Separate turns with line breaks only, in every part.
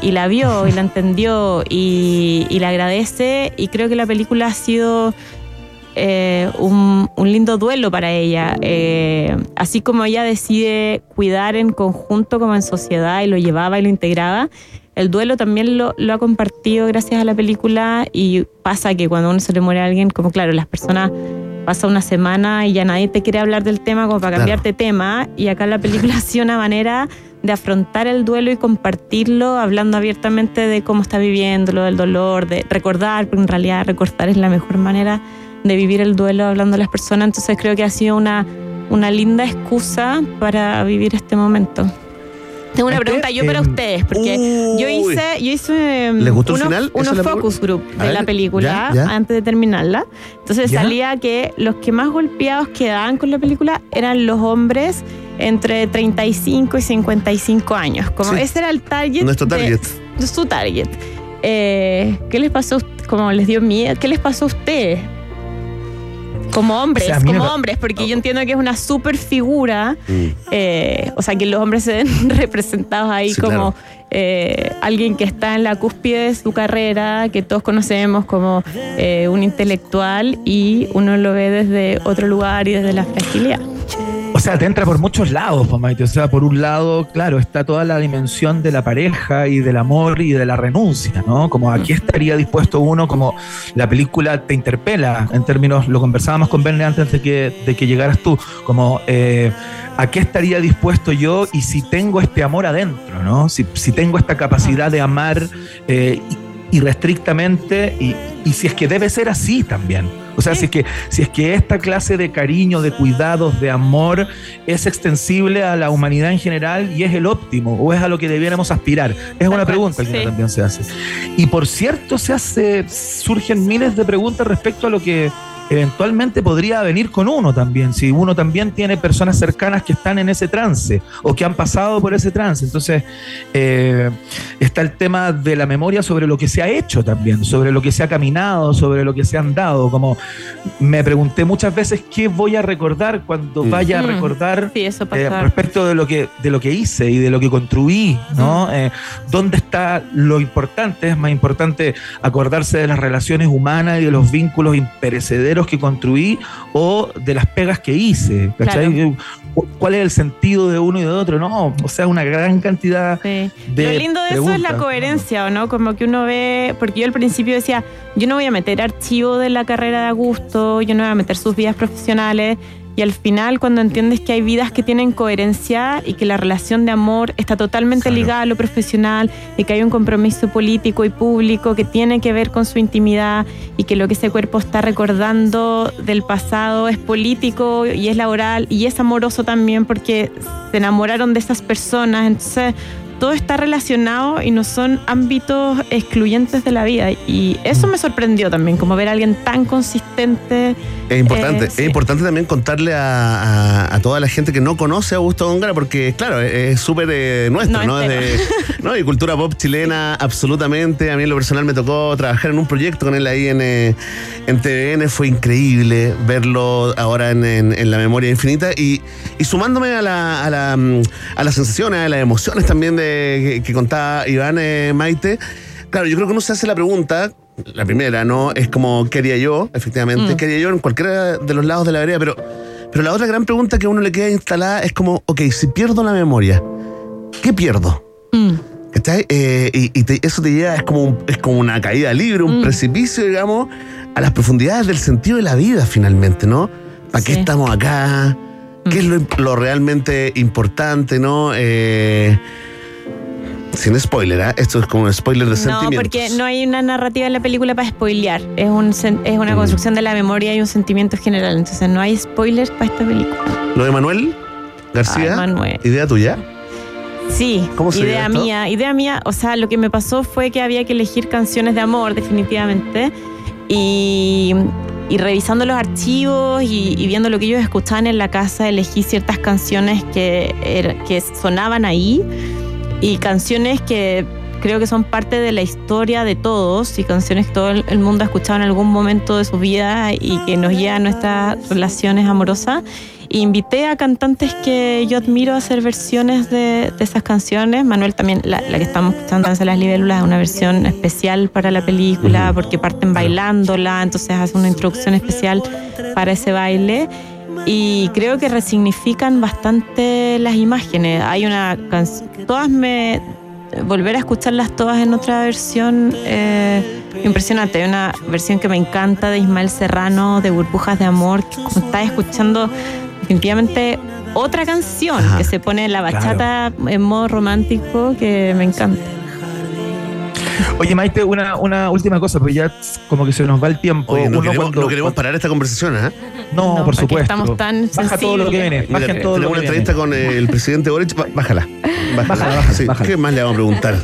y, la vio y la entendió y, y la agradece. Y creo que la película ha sido eh, un, lindo duelo para ella. Eh, así como ella decide cuidar en conjunto como en sociedad y lo llevaba y lo integraba, el duelo también lo, ha compartido gracias a la película. Y pasa que cuando uno se le muere a alguien, como claro, las personas pasa una semana y ya nadie te quiere hablar del tema como para cambiarte tema. Y acá la película ha sido una manera de afrontar el duelo y compartirlo hablando abiertamente de cómo está viviéndolo, del dolor, de recordar, porque en realidad recordar es la mejor manera de vivir el duelo hablando a las personas, entonces creo que ha sido una, una linda excusa para vivir este momento. Tengo una pregunta yo para em, ustedes, porque yo hice, yo hice
em,
unos, focus group de la película antes de terminarla. Entonces salía que los que más golpeados quedaban con la película eran los hombres entre 35 y 55 años. Como ese era el target.
Nuestro target.
De, su target. Eh, ¿Qué les pasó? Como les dio miedo. ¿Qué les pasó a ustedes? Como hombres, como hombres, porque yo entiendo que es una super figura, mm. eh, o sea, que los hombres se ven representados ahí como eh, alguien que está en la cúspide de su carrera, que todos conocemos como un intelectual y uno lo ve desde otro lugar y desde la fragilidad.
O sea, te entra por muchos lados, Maite. O sea, por un lado, claro, está toda la dimensión de la pareja y del amor y de la renuncia, ¿no? Como aquí estaría dispuesto uno, como la película te interpela en términos, lo conversábamos con Verne antes de que, de que llegaras tú, como eh, a qué estaría dispuesto yo y si tengo este amor adentro, ¿no? Si, tengo esta capacidad de amar eh, irrestrictamente y, y si es que debe ser así también. O sea, si, es que, si es que esta clase de cariño, de cuidados, de amor es extensible a la humanidad en general y es el óptimo o es a lo que debiéramos aspirar. Es una pregunta que también se hace. Y por cierto, se hace, surgen miles de preguntas respecto a lo que eventualmente podría venir con uno también, si uno también tiene personas cercanas que están en ese trance o que han pasado por ese trance. Entonces, eh, está el tema de la memoria sobre lo que se ha hecho también, sobre lo que se ha caminado, sobre lo que se han dado. Como me pregunté muchas veces qué voy a recordar cuando mm. vaya a mm. recordar
eh,
respecto de lo que de lo que hice y de lo que construí, ¿no? Mm. Eh, ¿Dónde está lo importante? Es más importante acordarse de las relaciones humanas y de los vínculos imperecederos que construí o de las pegas que hice. ¿Cuál es el sentido de uno y de otro? No, o sea, una gran cantidad de.
Lo lindo de eso es la coherencia, ¿o no? Como que uno ve, porque yo al principio decía, yo no voy a meter archivo de la carrera de Augusto, yo no voy a meter sus vidas profesionales. Y al final, cuando entiendes que hay vidas que tienen coherencia y que la relación de amor está totalmente ligada a lo profesional y que hay un compromiso político y público que tiene que ver con su intimidad y que lo que ese cuerpo está recordando del pasado es político y es laboral y es amoroso también porque se enamoraron de esas personas. Entonces, todo está relacionado y no son ámbitos excluyentes de la vida. Y eso me sorprendió también, como ver a alguien tan consistente.
Es importante, eh, es importante también contarle a, toda la gente que no conoce a Augusto Góngara, porque claro, es súper eh, nuestro, ¿no? de, ¿no? Y cultura pop chilena, absolutamente. A mí en lo personal me tocó trabajar en un proyecto con él ahí en, eh, en TVN, fue increíble verlo ahora en, la memoria infinita y, sumándome a la, a la, mm, a las sensaciones, a las emociones también de que, contaba Iván eh, Maite, claro, yo creo que uno se hace la pregunta, la primera, ¿no? Es como, ¿qué haría yo? Efectivamente, mm. ¿qué haría yo en cualquiera de los lados de la vereda? Pero, pero la otra gran pregunta que a uno le queda instalada es como, ok, si pierdo la memoria, ¿qué pierdo? Mm. Eh, y, eso te lleva, es como, es como una caída libre, un mm. precipicio, digamos, a las profundidades del sentido de la vida, finalmente, ¿no? ¿Para qué estamos acá? ¿Qué es lo, realmente importante, no? Eh, sin spoiler, ¿eh? Esto es como un spoiler de sentimientos.
No, porque no hay una narrativa en la película para spoilear. Es, un, es una mm. construcción de la memoria y un sentimiento general. Entonces no hay spoilers para esta película.
¿Lo de Manuel García? Manuel. ¿Idea tuya?
Sí, ¿Cómo idea mía. Idea mía, o sea, lo que me pasó fue que había que elegir canciones de amor, definitivamente. Y, y revisando los archivos y, viendo lo que ellos escuchaban en la casa, elegí ciertas canciones que, que sonaban ahí y canciones que creo que son parte de la historia de todos y canciones que todo el mundo ha escuchado en algún momento de su vida y que nos llevan a nuestras relaciones amorosas. invité a cantantes que yo admiro a hacer versiones de, esas canciones. Manuel también, la, que estamos escuchando en las libélulas, es una versión especial para la película porque parten bailándola, entonces hace una introducción especial para ese baile. Y creo que resignifican bastante las imágenes. Hay una canción, todas me volver a escucharlas todas en otra versión eh, impresionante. Hay una versión que me encanta de Ismael Serrano, de Burbujas de Amor, que como estás escuchando definitivamente otra canción que se pone la bachata en modo romántico que me encanta.
Oye, Maite, una, una última cosa, porque ya como que se nos va el tiempo.
no, queremos, parar esta conversación, ¿eh?
No, por supuesto.
Estamos tan
Baja todo lo que viene. Baja todo
lo que una entrevista con el presidente Boric. Bájala. Bájala, bájala. ¿Qué más le vamos a preguntar?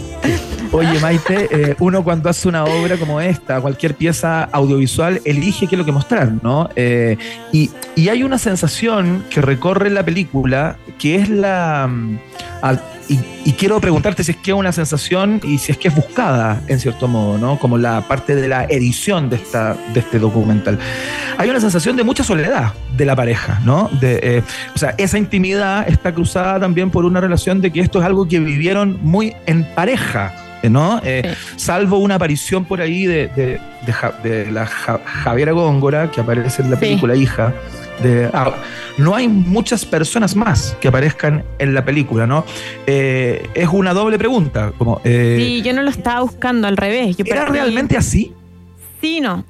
Oye, Maite, eh, uno cuando hace una obra como esta, cualquier pieza audiovisual, elige qué es lo que mostrar, ¿no? Eh, y, hay una sensación que recorre la película que es la. Mm, y, quiero preguntarte si es que es una sensación y si es que es buscada, en cierto modo, ¿no? Como la parte de la edición de, esta, de este documental. Hay una sensación de mucha soledad de la pareja, ¿no? De, eh, o sea, esa intimidad está cruzada también por una relación de que esto es algo que vivieron muy en pareja ¿no? Eh, salvo una aparición por ahí de, de, la Javiera Góngora, que aparece en la película Hija. De, ah, no hay muchas personas más que aparezcan en la película, ¿no? Eh, es una doble pregunta. Como,
eh, sí, yo no lo estaba buscando al revés.
¿Era realmente así?
Sí, no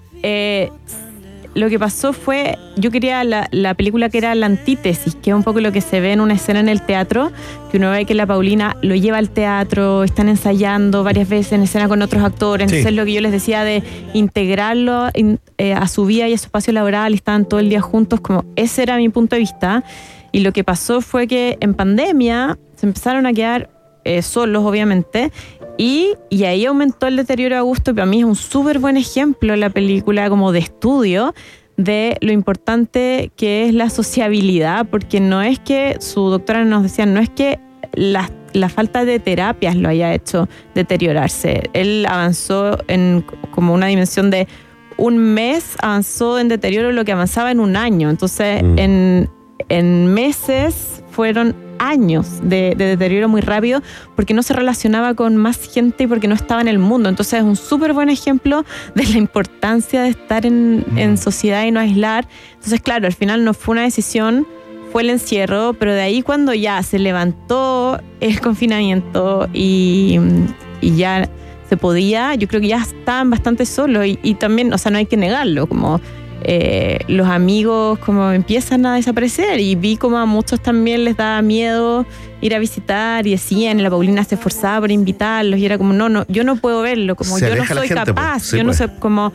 lo que pasó fue, yo quería la, película que era la antítesis, que es un poco lo que se ve en una escena en el teatro, que uno ve que la Paulina lo lleva al teatro, están ensayando varias veces en escena con otros actores, entonces lo que yo les decía de integrarlo eh, a su vida y a su espacio laboral, estaban todo el día juntos, como ese era mi punto de vista. Y lo que pasó fue que en pandemia se empezaron a quedar eh, solos, obviamente, y, ahí aumentó el deterioro a gusto, pero a mí es un súper buen ejemplo la película como de estudio de lo importante que es la sociabilidad, porque no es que, su doctora nos decía, no es que la, la, falta de terapias lo haya hecho deteriorarse. Él avanzó en como una dimensión de un mes, avanzó en deterioro lo que avanzaba en un año. Entonces, mm. en, en meses fueron años de, deterioro muy rápido porque no se relacionaba con más gente y porque no estaba en el mundo. Entonces es un súper buen ejemplo de la importancia de estar en, mm. sociedad y no aislar. Entonces, claro, al final no fue una decisión, fue el encierro, pero de ahí cuando ya se levantó el confinamiento y, ya se podía, yo creo que ya estaban bastante solos y, y también, o sea, no hay que negarlo, como eh, los amigos como empiezan a desaparecer y vi como a muchos también les daba miedo ir a visitar y decían, la Paulina se esforzaba por invitarlos y era como, no, no, yo no puedo verlo, como yo no soy capaz, yo no sé como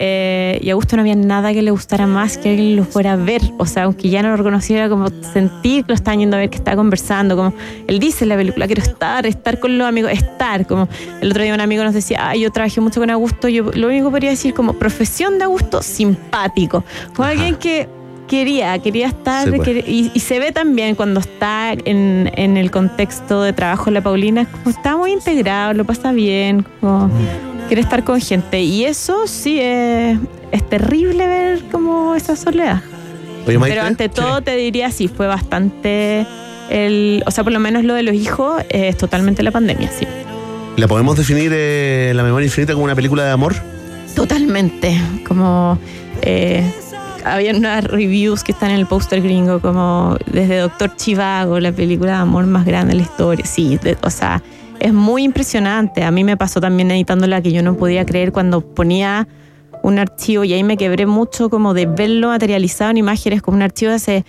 eh, y a Augusto no había nada que le gustara más que él lo fuera a ver. O sea, aunque ya no lo reconociera, como sentir que lo estaban yendo a ver, que estaba conversando. Como él dice en la película, quiero estar, estar con los amigos, estar. Como el otro día un amigo nos decía, yo trabajé mucho con Augusto. Yo lo único que podría decir, como profesión de Augusto, simpático. Como alguien que quería, quería estar pues. y, se ve también cuando está en, el contexto de trabajo de la Paulina, como está muy integrado, lo pasa bien, como quiere estar con gente. Y eso sí es, terrible ver como esa soledad. Pero ante todo te diría sí, fue bastante el, o sea, por lo menos lo de los hijos es totalmente la pandemia, sí.
¿La podemos definir eh, La memoria infinita como una película de amor?
Totalmente, como eh, había unas reviews que están en el póster gringo, como desde Doctor Chivago, la película de amor más grande de la historia, sí, o sea, es muy impresionante. A mí me pasó también editándola que yo no podía creer cuando ponía un archivo y ahí me quebré mucho como de verlo materializado en imágenes como un archivo de hace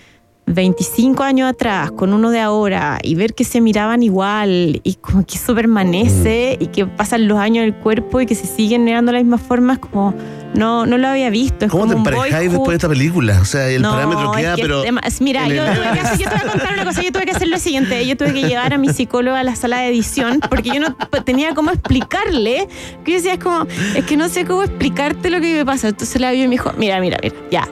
25 años atrás con uno de ahora y ver que se miraban igual y como que eso permanece y que pasan los años en el cuerpo y que se siguen negando las mismas formas como no, no lo había visto.
¿Cómo te emparejáis después de esta película? O sea, el parámetro queda, pero.
Mira, yo, tuve que hacer, yo te voy a contar una cosa. Yo tuve que hacer lo siguiente. Yo tuve que llevar a mi psicóloga a la sala de edición porque yo no tenía cómo explicarle. Que yo decía, es como, es que no sé cómo explicarte lo que me pasa. Entonces la vio y me dijo, mira, mira, mira, ya,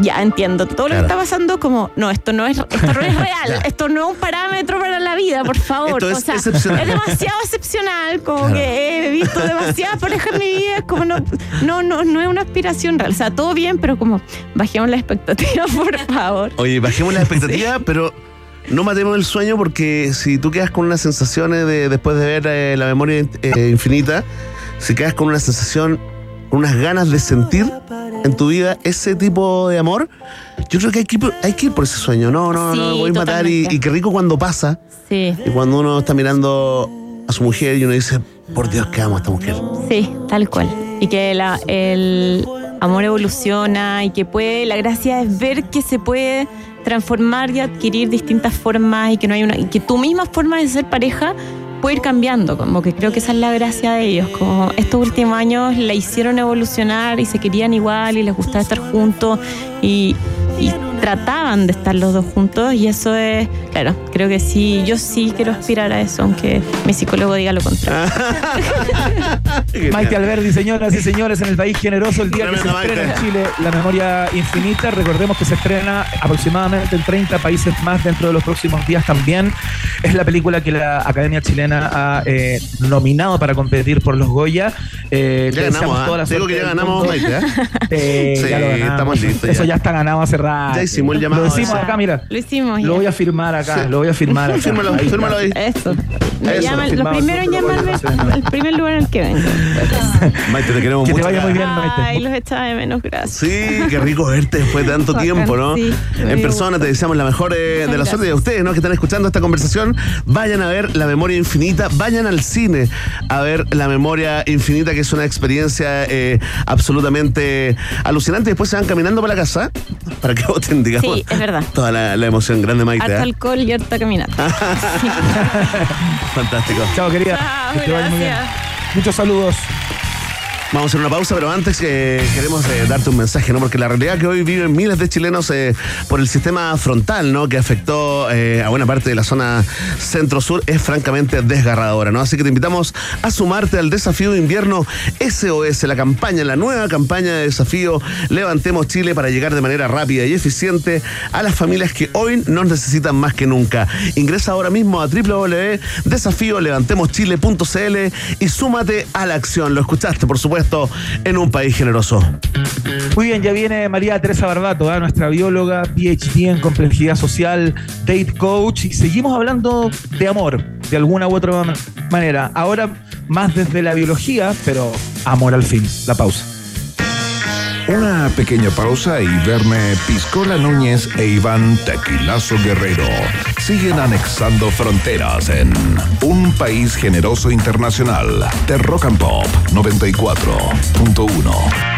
ya entiendo todo lo que está pasando como no esto no es esto no es real esto no es un parámetro para la vida por favor.
Es, o sea, es
demasiado excepcional como que he visto demasiadas parejas en mi vida, como no, no, no, no es una aspiración real. O sea, todo bien, pero como bajemos la expectativa, por favor.
Oye, bajemos la expectativa, pero no matemos el sueño porque si tú quedas con unas sensaciones de, después de ver eh, la memoria eh, infinita, si quedas con una sensación, unas ganas de sentir en tu vida ese tipo de amor, yo creo que hay que, hay que ir por ese sueño. No, no, no, voy a matar y, y, qué rico cuando pasa.
Sí.
Y cuando uno está mirando a su mujer y uno dice, por Dios, que amo a esta mujer.
Sí, tal cual. Y que la, el amor evoluciona y que puede, la gracia es ver que se puede transformar y adquirir distintas formas y que no hay una, y que tu misma forma de ser pareja puede ir cambiando, como que creo que esa es la gracia de ellos, como estos últimos años la hicieron evolucionar y se querían igual y les gustaba estar juntos y, y trataban de estar los dos juntos y eso es, claro, creo que sí, yo sí quiero aspirar a eso, aunque mi psicólogo diga lo contrario.
Maite Alberdi, señoras y señores, en el país generoso, el día que se estrena en Chile La Memoria Infinita, recordemos que se estrena aproximadamente en 30 países más dentro de los próximos días también. Es la película que la Academia Chilena ha eh, nominado para competir por los Goya.
Eh, ya ganamos, toda la Digo que ya ganamos, Maite. ¿eh?
eh sí, ya lo ganamos. estamos listos. Eso ya. está ganado hace rato.
Ya hicimos el llamado.
Lo hicimos acá, mira.
Lo hicimos.
Lo voy a firmar acá, sí. lo voy a firmar acá.
Fírmalo, ahí. fírmalo ahí.
Eso. Me llaman, lo primero en llamarme el primer lugar en el que vengo.
Maite, te queremos
que
mucho.
Que te vaya muy bien, Maite.
Ay, los echaba de menos, gracias.
Sí, qué rico verte después de tanto tiempo, ¿no?
Sí,
en persona te deseamos la mejor eh, de la suerte de ustedes, ¿no? Que están escuchando esta conversación. Vayan a ver La Memoria Infinita, vayan al cine a ver La Memoria Infinita, que es una experiencia eh, absolutamente alucinante. Después se van caminando para la casa para que voten, digamos.
Sí, es verdad.
Toda la, la emoción grande, Maite.
Harto
¿eh?
alcohol y harta caminata.
Fantástico.
Chao, querida.
Chao,
que te vaya muy bien.
gracias.
Muchos saludos.
Vamos a hacer una pausa, pero antes eh, queremos darte un mensaje, ¿no? Porque la realidad que hoy viven miles de chilenos eh, por el sistema frontal, ¿no? Que afectó eh, a buena parte de la zona centro-sur es francamente desgarradora, ¿no? Así que te invitamos a sumarte al desafío de invierno SOS, la campaña, la nueva campaña de desafío Levantemos Chile para llegar de manera rápida y eficiente a las familias que hoy nos necesitan más que nunca. Ingresa ahora mismo a www.desafiolevantemoschile.cl y súmate a la acción. Lo escuchaste, por supuesto en un país generoso.
Muy bien, ya viene María Teresa Barbato, ¿eh? nuestra bióloga, PhD en complejidad social, date coach, y seguimos hablando de amor, de alguna u otra manera. Ahora más desde la biología, pero amor al fin. La pausa.
Una pequeña pausa y verme Piscola Núñez e Iván Tequilazo Guerrero siguen anexando fronteras en un país generoso internacional de Rock and Pop 94.1.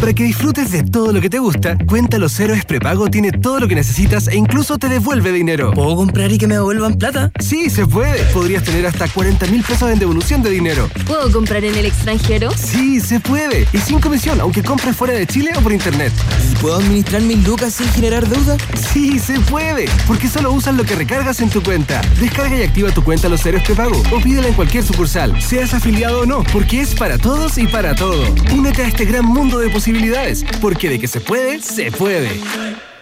Para que disfrutes de todo lo que te gusta, Cuenta Los Héroes Prepago tiene todo lo que necesitas e incluso te devuelve dinero.
¿Puedo comprar y que me devuelvan plata?
Sí, se puede. Podrías tener hasta 40 mil pesos en devolución de dinero.
¿Puedo comprar en el extranjero?
Sí, se puede. Y sin comisión, aunque compres fuera de Chile o por internet.
¿Y puedo administrar mis lucas sin generar deuda?
Sí, se puede. Porque solo usas lo que recargas en tu cuenta. Descarga y activa tu cuenta Los Héroes Prepago o pídela en cualquier sucursal, seas afiliado o no, porque es para todos y para todo. Únete a este gran mundo de posibilidades porque de que se puede, se puede.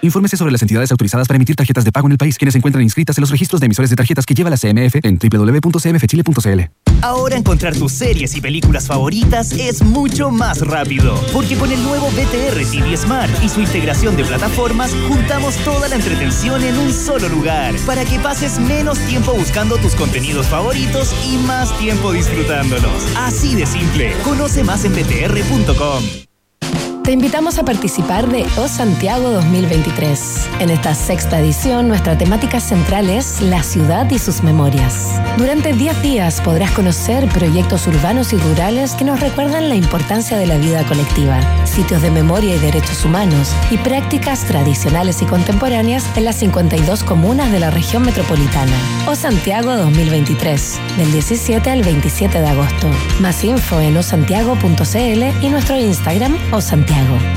Infórmese sobre las entidades autorizadas para emitir tarjetas de pago en el país, quienes se encuentran inscritas en los registros de emisores de tarjetas que lleva la CMF en www.cmfchile.cl.
Ahora encontrar tus series y películas favoritas es mucho más rápido, porque con el nuevo BTR TV Smart y su integración de plataformas, juntamos toda la entretención en un solo lugar, para que pases menos tiempo buscando tus contenidos favoritos y más tiempo disfrutándolos. Así de simple. Conoce más en btr.com.
Te invitamos a participar de O Santiago 2023. En esta sexta edición, nuestra temática central es la ciudad y sus memorias. Durante 10 días podrás conocer proyectos urbanos y rurales que nos recuerdan la importancia de la vida colectiva, sitios de memoria y derechos humanos y prácticas tradicionales y contemporáneas en las 52 comunas de la región metropolitana. O Santiago 2023, del 17 al 27 de agosto. Más info en osantiago.cl y nuestro Instagram o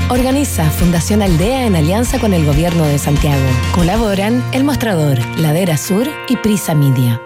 Organiza Fundación Aldea en alianza con el Gobierno de Santiago. Colaboran El Mostrador, Ladera Sur y Prisa Media.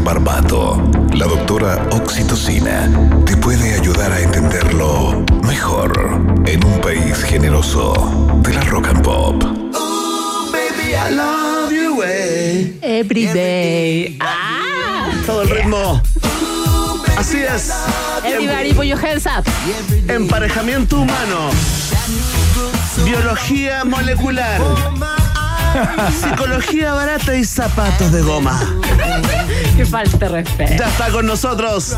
Barbato, la doctora Oxitocina, te puede ayudar a entenderlo mejor en un país generoso de la rock and pop.
baby, I love you, eh. Every day.
Ah. Todo el ritmo. Así es.
Everybody put your hands up.
Emparejamiento humano. Biología molecular. Psicología barata y zapatos de goma.
Qué falta de respeto.
Ya está con nosotros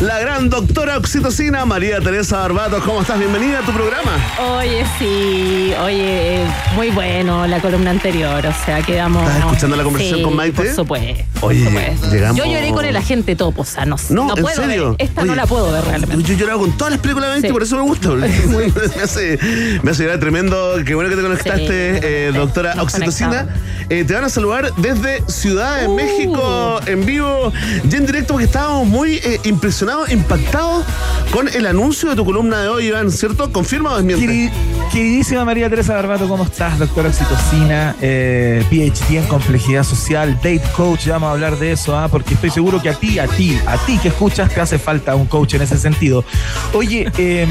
la gran doctora oxitocina María Teresa Barbato. ¿Cómo estás? Bienvenida a tu programa.
Oye, sí. Oye, muy bueno la columna anterior. O sea, quedamos.
¿Estás escuchando la conversación con Maite?
Por supuesto.
Oye, llegamos.
Yo lloré con el agente topo. O sea, no, no, no puedo
serio?
Ver. Esta no la puedo ver realmente.
Yo he llorado con todas las películas de Maite, por eso me gusta. me, hace, me hace llorar tremendo. Qué bueno que te conectaste, eh, doctora oxitocina. 真的。Eh, te van a saludar desde Ciudad de
Uh.
México en vivo y en directo porque estábamos muy eh, impresionados, impactados con el anuncio de tu columna de hoy, Iván, ¿cierto? ¿Confirma o desmiente?
Queri- queridísima María Teresa Barbato, ¿cómo estás? Doctora Oxitocina, eh, PhD en complejidad social, date coach, ya vamos a hablar de eso, ¿ah? porque estoy seguro que a ti, a ti, a ti que escuchas, te hace falta un coach en ese sentido. Oye, eh,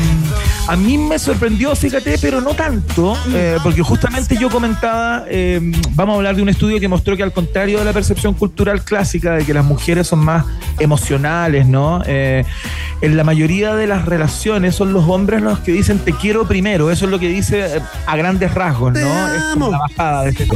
a mí me sorprendió, fíjate, pero no tanto, eh, porque justamente yo comentaba, eh, vamos a hablar de un estudio que mostró que al contrario de la percepción cultural clásica de que las mujeres son más emocionales, ¿no? Eh, en la mayoría de las relaciones son los hombres los que dicen te quiero primero, eso es lo que dice eh, a grandes rasgos,
Te
¿no? Es la bajada de este.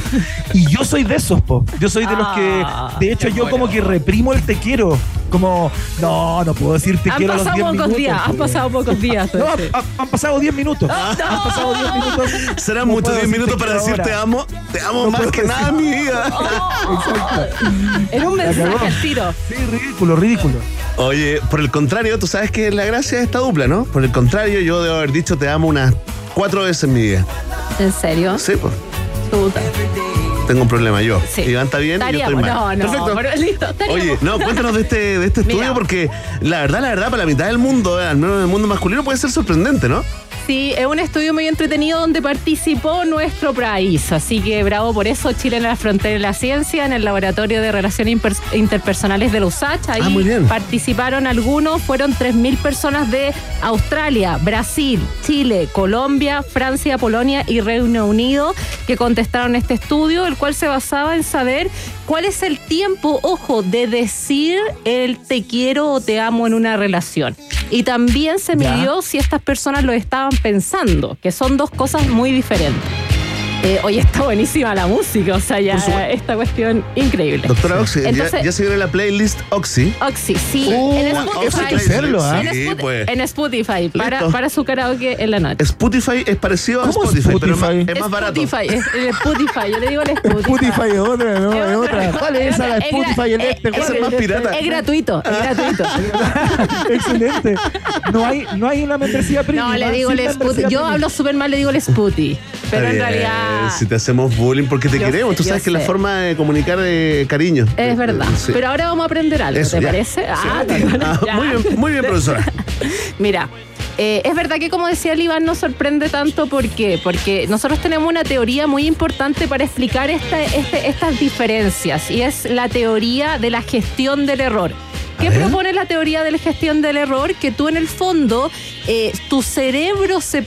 Y yo soy de esos, po. Yo soy de los que,
Ah,
de hecho, yo como que reprimo el te quiero. Como, no, no puedo decir te
Han
quiero a los
pasado
10
pocos
minutos.
días, han pasado pocos días.
No, han,
entonces.
han- han pasado 10 minutos. Han pasado 10 minutos.
Serán
No
muchos
puedo
10 minutos
decirte
para decir
ahora.
te amo, te amo
No
más que
decir-
nada en mi vida.
En un mensaje al tiro.
Sí, ridículo, ridículo.
Oye, por el contrario, tú sabes que es la gracia de esta dupla, ¿no? Por el contrario, yo debo haber dicho te amo unas cuatro veces en mi vida.
¿En serio?
Sí, pues. Tengo un problema yo.
Sí.
Iván está bien, yo estoy
Estaríamos,
mal.
no, no,
Perfecto.
pero listo, estaríamos.
Oye, no, cuéntanos de este, de este estudio
Mira.
porque la verdad, la verdad, para la mitad del mundo, eh, al menos en el mundo masculino, puede ser sorprendente, ¿no?
Sí, es un estudio muy entretenido donde participó nuestro país. Así que bravo por eso, Chile en la frontera de la ciencia, en el Laboratorio de Relaciones Interpersonales de la USACH. Ahí
Ah, muy bien.
participaron algunos, fueron 3.000 personas de Australia, Brasil, Chile, Colombia, Francia, Polonia y Reino Unido que contestaron este estudio, el cual se basaba en saber cuál es el tiempo, ojo, de decir el te quiero o te amo en una relación. Y también se
Ya.
midió si estas personas lo estaban pensando, que son dos cosas muy diferentes. Eh, oye, está buenísima la música, o sea, ya esta cuestión increíble.
Doctora Oxy, ya-
Entonces-
ya, se viene la playlist Oxy.
Oxy, sí,
Uh,
en
eso hay
Spotify.
que hacerlo, ¿ah?
En,
Sí, pues.
en Spotify, para, para su karaoke en la noche.
Spotify es parecido a
¿Cómo
Spotify, pero es más,
Spotify?
es más barato.
Spotify, es el Spotify, yo le digo el Spotify.
Spotify es otra, ¿no? Es otra. ¿Cuál es esa? La
Es
Spotify, el
es-
este. ¿cuál
es-
el
más pirata.
Es gratuito, es gratuito.
Excelente. No hay, no hay una membresía premium.
No, le
¿ah?
digo el Sputi. Yo hablo súper mal, le digo el Sputi. Pero en
Está
realidad.
Si te hacemos bullying porque te
Yo
queremos,
sé,
tú sabes que es la forma de comunicar de cariño.
Es verdad.
Sí.
Pero ahora vamos a aprender algo,
Eso,
¿te
ya.
parece? Ah, te-
Ah, muy bien, muy bien, profesora.
Mira, eh, es verdad que como decía el Iván nos sorprende tanto ¿por qué? porque nosotros tenemos una teoría muy importante para explicar esta- este- estas diferencias y es la teoría de la gestión del error. ¿Qué propone la teoría de la gestión del error? Que tú en el fondo, eh, tu cerebro se,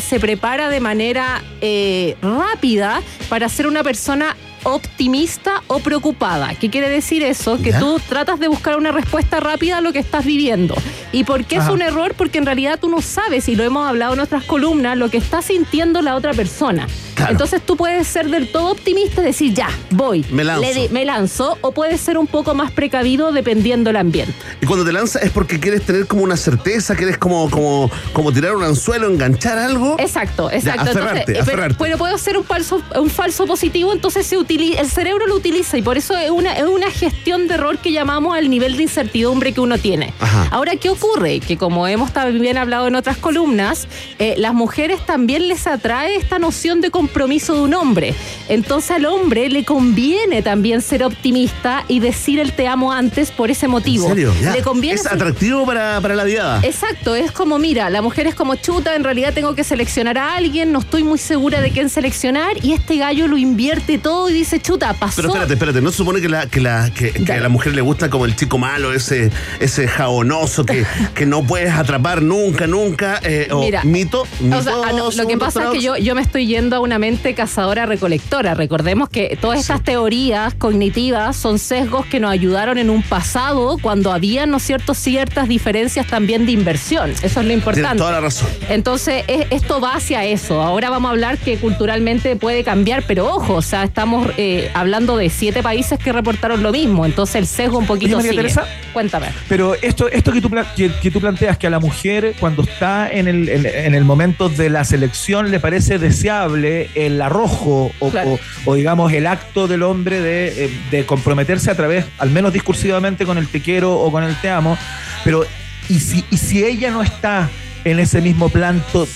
se prepara de manera eh, rápida para ser una persona optimista o preocupada. ¿Qué quiere decir eso? Que
¿Ya?
tú tratas de buscar una respuesta rápida a lo que estás viviendo. ¿Y por qué es un error? Porque en realidad tú no sabes, y lo hemos hablado en nuestras columnas, lo que está sintiendo la otra persona.
Claro.
Entonces tú puedes ser del todo optimista y decir, ya, voy,
Me lanzo.
le me lanzo, o puedes ser un poco más precavido dependiendo del ambiente.
Y cuando te lanzas es porque quieres tener como una certeza, quieres como, como, como tirar un anzuelo, enganchar algo.
Exacto, exacto.
aferrarte,
entonces, eh,
aferrarte.
Pero, pero puede ser un falso, un falso positivo, entonces se utiliza, el cerebro lo utiliza y por eso es una, es una gestión de error que llamamos al nivel de incertidumbre que uno tiene.
Ajá.
Ahora, ¿qué ocurre? Que como hemos también hablado en otras columnas, eh, las mujeres también les atrae esta noción de compromiso de un hombre. Entonces al hombre le conviene también ser optimista y decir el te amo antes por ese motivo.
¿En serio? Ya.
Le conviene
es
ser-
atractivo para, para la diada.
Exacto, es como, mira, la mujer es como chuta, en realidad tengo que seleccionar a alguien, no estoy muy segura de quién seleccionar, y este gallo lo invierte todo y dice, chuta, pasó.
Pero espérate, espérate, ¿no se supone que, la, que, la, que, a la mujer le gusta como el chico malo, ese, ese jabonoso que, que no puedes atrapar nunca, nunca? eh, o
Mira,
mito, mito
O sea, ah, no, lo que pasa es que yo, yo me estoy yendo a una mente cazadora-recolectora. Recordemos que todas estas teorías cognitivas son sesgos que nos ayudaron en un pasado cuando había, ¿no es cierto?, ciertas diferencias también de inversión. Eso es lo
Tienes
importante.
toda la razón.
Entonces, es- esto va hacia eso. Ahora vamos a hablar que culturalmente puede cambiar, pero ojo, o sea, estamos eh, hablando de siete países que reportaron lo mismo. Entonces, el sesgo un poquito
Oye, María
sigue.
Teresa.
Cuéntame.
Pero esto, esto que, tú, que, que tú planteas, que a la mujer cuando está en el, en, en el momento de la selección le parece deseable el arrojo o,
Claro.
o- o, digamos el acto del hombre de, eh, de comprometerse a través, al menos discursivamente, con el te quiero o con el te amo, pero ¿y si, y si ella no está en ese mismo plan, to-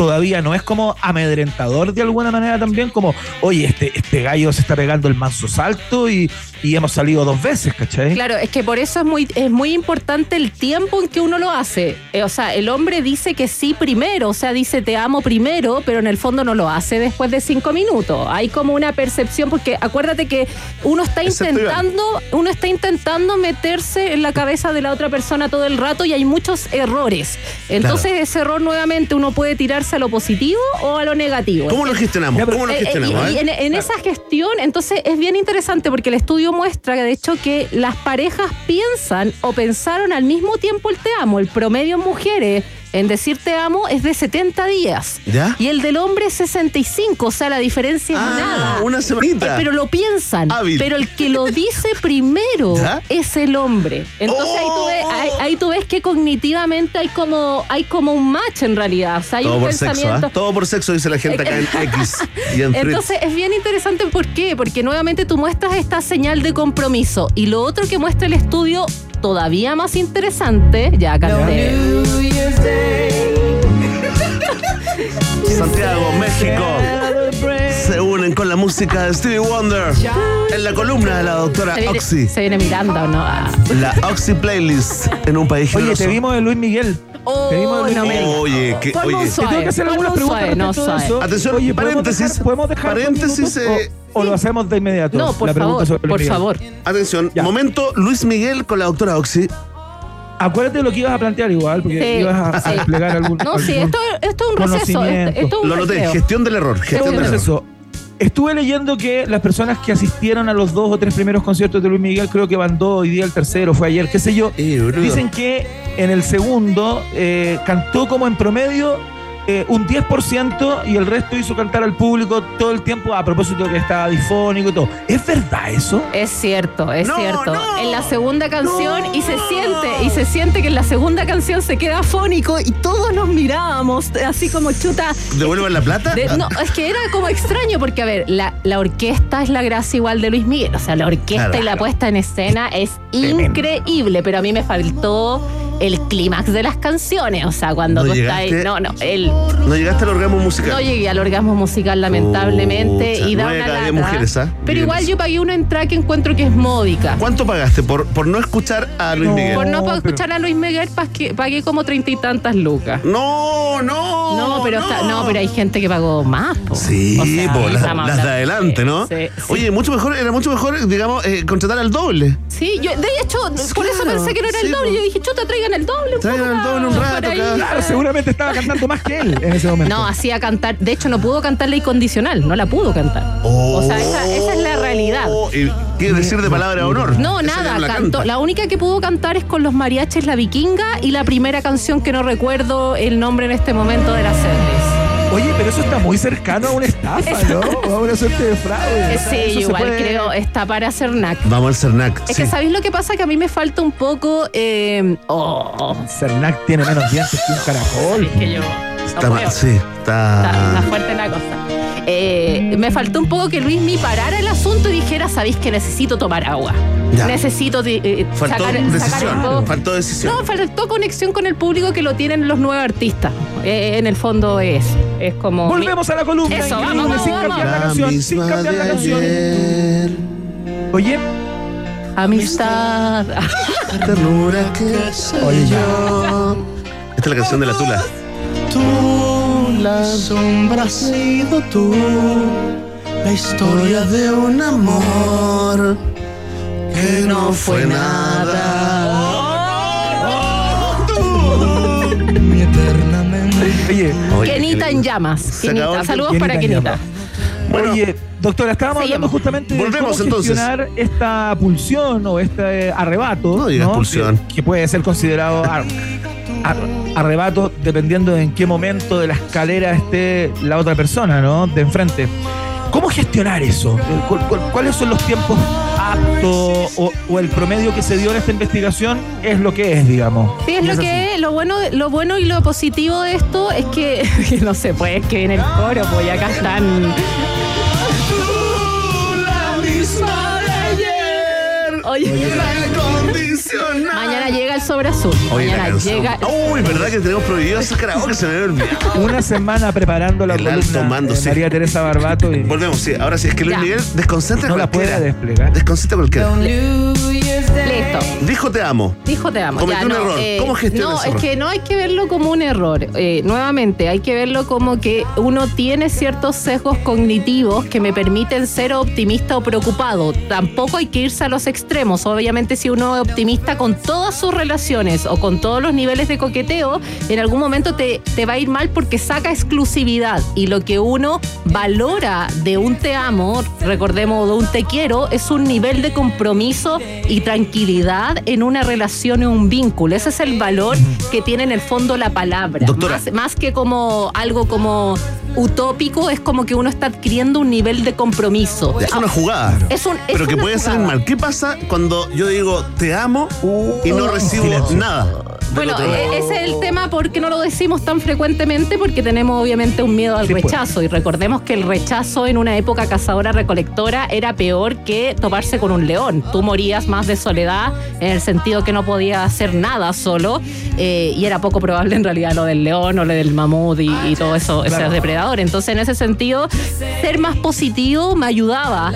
todavía no es como amedrentador de alguna manera también, como, oye, este, este gallo se está pegando el manso salto y, y hemos salido dos veces, ¿cachai?
Claro, es que por eso es muy, es muy importante el tiempo en que uno lo hace. Eh, o sea, el hombre dice que sí primero, o sea, dice te amo primero, pero en el fondo no lo hace después de cinco minutos. Hay como una percepción, porque acuérdate que uno está intentando, uno está intentando meterse en la cabeza de la otra persona todo el rato y hay muchos errores. Entonces, ese error nuevamente uno puede tirarse a lo positivo o a lo negativo.
¿Cómo lo gestionamos? ¿Cómo lo
Eh, eh,
gestionamos?
y- y en, en esa gestión, entonces es bien interesante porque el estudio muestra que de hecho que las parejas piensan o pensaron al mismo tiempo el te amo. El promedio en mujeres en decir te amo es de 70 días.
¿Ya?
Y el del hombre es 65, o sea, la diferencia es
Ah,
nada.
una semanita.
Eh, Pero lo piensan.
Hábil.
Pero el que lo dice primero
¿Ya?
es el hombre. Entonces ahí, tú ves, ahí, ahí tú ves que cognitivamente hay como, hay como un match en realidad. O sea, hay
Todo
un
por sexo,
pensamiento.
¿ah? Todo por sexo, dice la gente acá en X y en.
Entonces es bien interesante ¿por qué? Porque nuevamente tú muestras esta señal de compromiso y lo otro que muestra el estudio todavía más interesante, ya canté.
Santiago, México. Se unen con la música de Stevie Wonder en la columna de la doctora
Se viene,
Oxy.
se viene Miranda o no. Ah.
La Oxy Playlist en un país
Oye,
generoso.
te vimos de Luis Miguel.
Oh,
de
no me.
Oye, que, oye.
Te tengo que hacer algunas preguntas
suave, no.
Atención,
Oye, ¿podemos
paréntesis,
dejar- ¿podemos dejar dos
paréntesis, eh,
o, o lo hacemos de inmediato?
No, por
La
favor,
sobre
por
Miguel.
favor.
Atención,
Ya.
momento Luis Miguel con la doctora Oxy.
Acuérdate de lo que ibas a plantear igual, porque
Sí,
ibas a, desplegar algún.
No, sí, esto, esto es un receso. Esto,
conocimiento.
esto es un
Lo noté, gestión del error.
Es
Gestión
un
del error.
Estuve leyendo que las personas que asistieron a los dos o tres primeros conciertos de Luis Miguel, creo que van dos, hoy día el tercero, fue ayer, qué sé yo,
Eh,
dicen que en el segundo eh, cantó como en promedio eh, un 10% y el resto hizo cantar al público todo el tiempo a propósito de que estaba difónico y todo. ¿Es verdad eso?
Es cierto, es
No,
cierto.
no,
en la segunda canción
no.
y se siente, y se siente que en la segunda canción se queda afónico y todos nos mirábamos así como chuta.
¿Devuelvan la plata?
De- no, es que era como extraño porque, a ver, la, la orquesta es la gracia igual de Luis Miguel. O sea, la orquesta
Claro.
y la puesta en escena es increíble, pero a mí me faltó el clímax de las canciones. O sea, cuando
¿No
tú estás
llegaste?
ahí. No, no, el,
No llegaste al orgasmo musical.
no llegué al orgasmo musical, lamentablemente. Y da una lata.
mujeres, ¿ah?
Pero
Bien.
igual yo pagué una entrada que encuentro que es módica.
¿Cuánto pagaste por, por no escuchar a Luis
No.
Miguel?
Por no escuchar a Luis Miguel pagué, pagué como treinta y tantas lucas.
No, no.
No, pero está- no, pero hay gente que pagó más. po.
Sí,
O sea,
po, las, de adelante, ¿no?
Sí, sí.
Oye, mucho mejor, era mucho mejor, digamos, eh, contratar al doble.
Sí, yo de hecho, por eso
claro,
pensé que no era el doble.
po.
Yo dije, chuta, traigan el doble. un
Traigan
poco
el doble un rato
para
acá.
ahí.
Claro, seguramente estaba cantando más que él en ese momento.
No, hacía cantar. De hecho, no pudo cantar la incondicional. No la pudo cantar. O sea, esa, esa es la realidad.
Oh, ¿y ¿Qué decir de palabra de honor?
No,
Esa
nada,
no la
cantó. La única que pudo cantar es con los mariachis La Vikinga y la primera canción que no recuerdo el nombre en este momento de la series.
Oye, pero eso está muy cercano a una estafa, ¿no? O a una suerte de fraude.
Eh,
O sea,
Sí, igual
puede-
creo, está para hacer NAC.
Vamos al Cernac.
Es
sí.
que ¿sabéis lo que pasa? Que a mí me falta un poco. eh, oh,
Cernac tiene menos dientes que un caracol.
es que yo.
Está
no
sí,
Está, está
está.
fuerte la cosa. Eh, me faltó un poco que Luis me parara el asunto y dijera, sabéis que necesito tomar agua.
Ya.
Necesito eh,
Faltó
sacar, sacar
decisión. Faltó decisión.
No, faltó conexión con el público que lo tienen los nuevos artistas. Eh, en el fondo es, es como...
Volvemos a la columna.
Eso, vamos, vamos,
sin
vamos.
cambiar la
La
canción. Sin cambiar la canción. Oye,
Amistad.
la ternura que soy
Oye, ya.
Esta es la canción de la tula.
Tú, la sombra has sido tú, la historia de un amor que no fue nada. Tú, mi eternamente.
oye,
Oye,
Kenita en llamas. Kenita, saludos
Kenita
para
en
Kenita.
Bueno.
Oye, doctora, estábamos hablando justamente de
Volvemos,
cómo
entonces.
gestionar esta pulsión o este arrebato.
No digas pulsión.
Que, que puede ser considerado ar- ar- arrebato dependiendo de en qué momento de la escalera esté la otra persona, ¿no? De enfrente. ¿Cómo gestionar eso? ¿Cu- cu- ¿Cuáles son los tiempos aptos o, o el promedio que se dio en esta investigación es lo que es, digamos?
Sí, es
Y
lo que es. Lo bueno, lo bueno y lo positivo de esto es que, no sé, pues es que viene el coro, pues y acá están.
La misma
Mañana llega el sobre azul.
Oye, la
Mañana
canción.
llega.
Uy, ¿verdad que tenemos prohibido ese karaoke? Se me había olvidado.
Una semana preparando la
El
columna
mando,
de
sí.
María Teresa Barbato y
Volvemos, sí. Ahora sí, es que Luis
Ya.
Miguel desconcentra
no
a
la
cualquiera.
puede desplegar.
Desconcentra a cualquiera.
Listo.
Dijo te amo.
Dijo te amo.
Cometió un
no,
error.
eh,
¿Cómo gestiona
No,
ese
es que no hay que verlo como un error. Eh, nuevamente, hay que verlo como que uno tiene ciertos sesgos cognitivos que me permiten ser optimista o preocupado. Tampoco hay que irse a los extremos. Obviamente, si uno es optimista con todas sus relaciones o con todos los niveles de coqueteo, en algún momento te, te va a ir mal porque saca exclusividad. Y lo que uno valora de un te amo, recordemos, de un te quiero, es un nivel de compromiso y tranquilidad en una relación o un vínculo. Ese es el valor que tiene en el fondo la palabra.
Doctora.
Más, más que como algo como utópico, es como que uno está adquiriendo un nivel de compromiso.
Es una jugada.
Es un- es
pero que puede salir
jugada.
mal. ¿Qué pasa cuando yo digo te amo y no recibo
silencio.
nada?
Bueno, e- ese es el tema porque no lo decimos tan frecuentemente porque tenemos obviamente un miedo al
Sí, pues.
rechazo y recordemos que el rechazo en una época cazadora recolectora era peor que toparse con un león. Tú morías más de soledad en el sentido que no podías hacer nada solo eh, y era poco probable en realidad lo del león o lo del mamut y, y todo eso, ese depredador. Entonces en ese sentido ser más positivo me ayudaba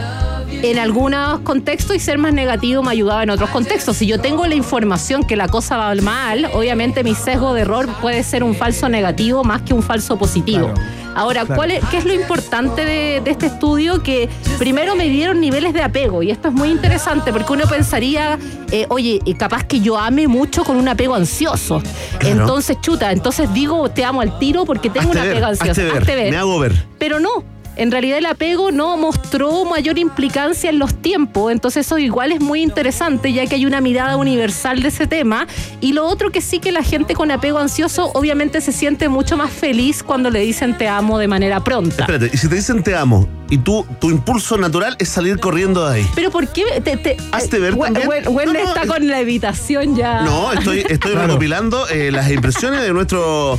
en algunos contextos y ser más negativo me ayudaba en otros contextos. Si yo tengo la información que la cosa va mal, obviamente mi sesgo de error puede ser un falso negativo más que un falso positivo.
Claro.
Ahora,
Claro.
¿cuál es, ¿qué es lo importante de, de este estudio? Que primero me dieron niveles de apego y esto es muy interesante porque uno pensaría, eh, oye, capaz que yo ame mucho con un apego ansioso.
Claro.
Entonces, chuta, entonces digo, te amo al tiro porque tengo
Hazte
un
ver,
apego ansioso.
hazte ver.
Hazte ver.
Me hago ver.
Pero no. En realidad el apego no mostró mayor implicancia en los tiempos, entonces eso igual es muy interesante ya que hay una mirada universal de ese tema. Y lo otro que sí que la gente con apego ansioso obviamente se siente mucho más feliz cuando le dicen te amo de manera pronta.
Espérate, y si te dicen te amo y tú, tu impulso natural es salir corriendo de ahí.
Pero ¿por qué te, te-
Hazte ver
Gwen-
también.
Gwen
No, no,
está
es-
con la evitación ya.
No, estoy, estoy
Claro.
recopilando eh, las impresiones de nuestro,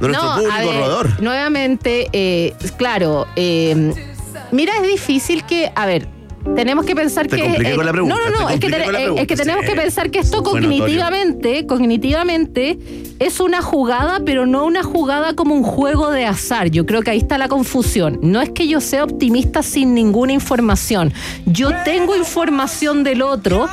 nuestro
No,
público
ver,
rodador.
Nuevamente, eh, claro, eh, mira, es difícil que, a ver. Tenemos que pensar
Te
que.
compliqué con la pregunta,
no, no, no.
te
Es que, eh, es que
pregunta,
tenemos
sí.
que pensar que esto
Fue notorio.
cognitivamente, cognitivamente, es una jugada, pero no una jugada como un juego de azar. Yo creo que ahí está la confusión. No es que yo sea optimista sin ninguna información. Yo tengo información del otro,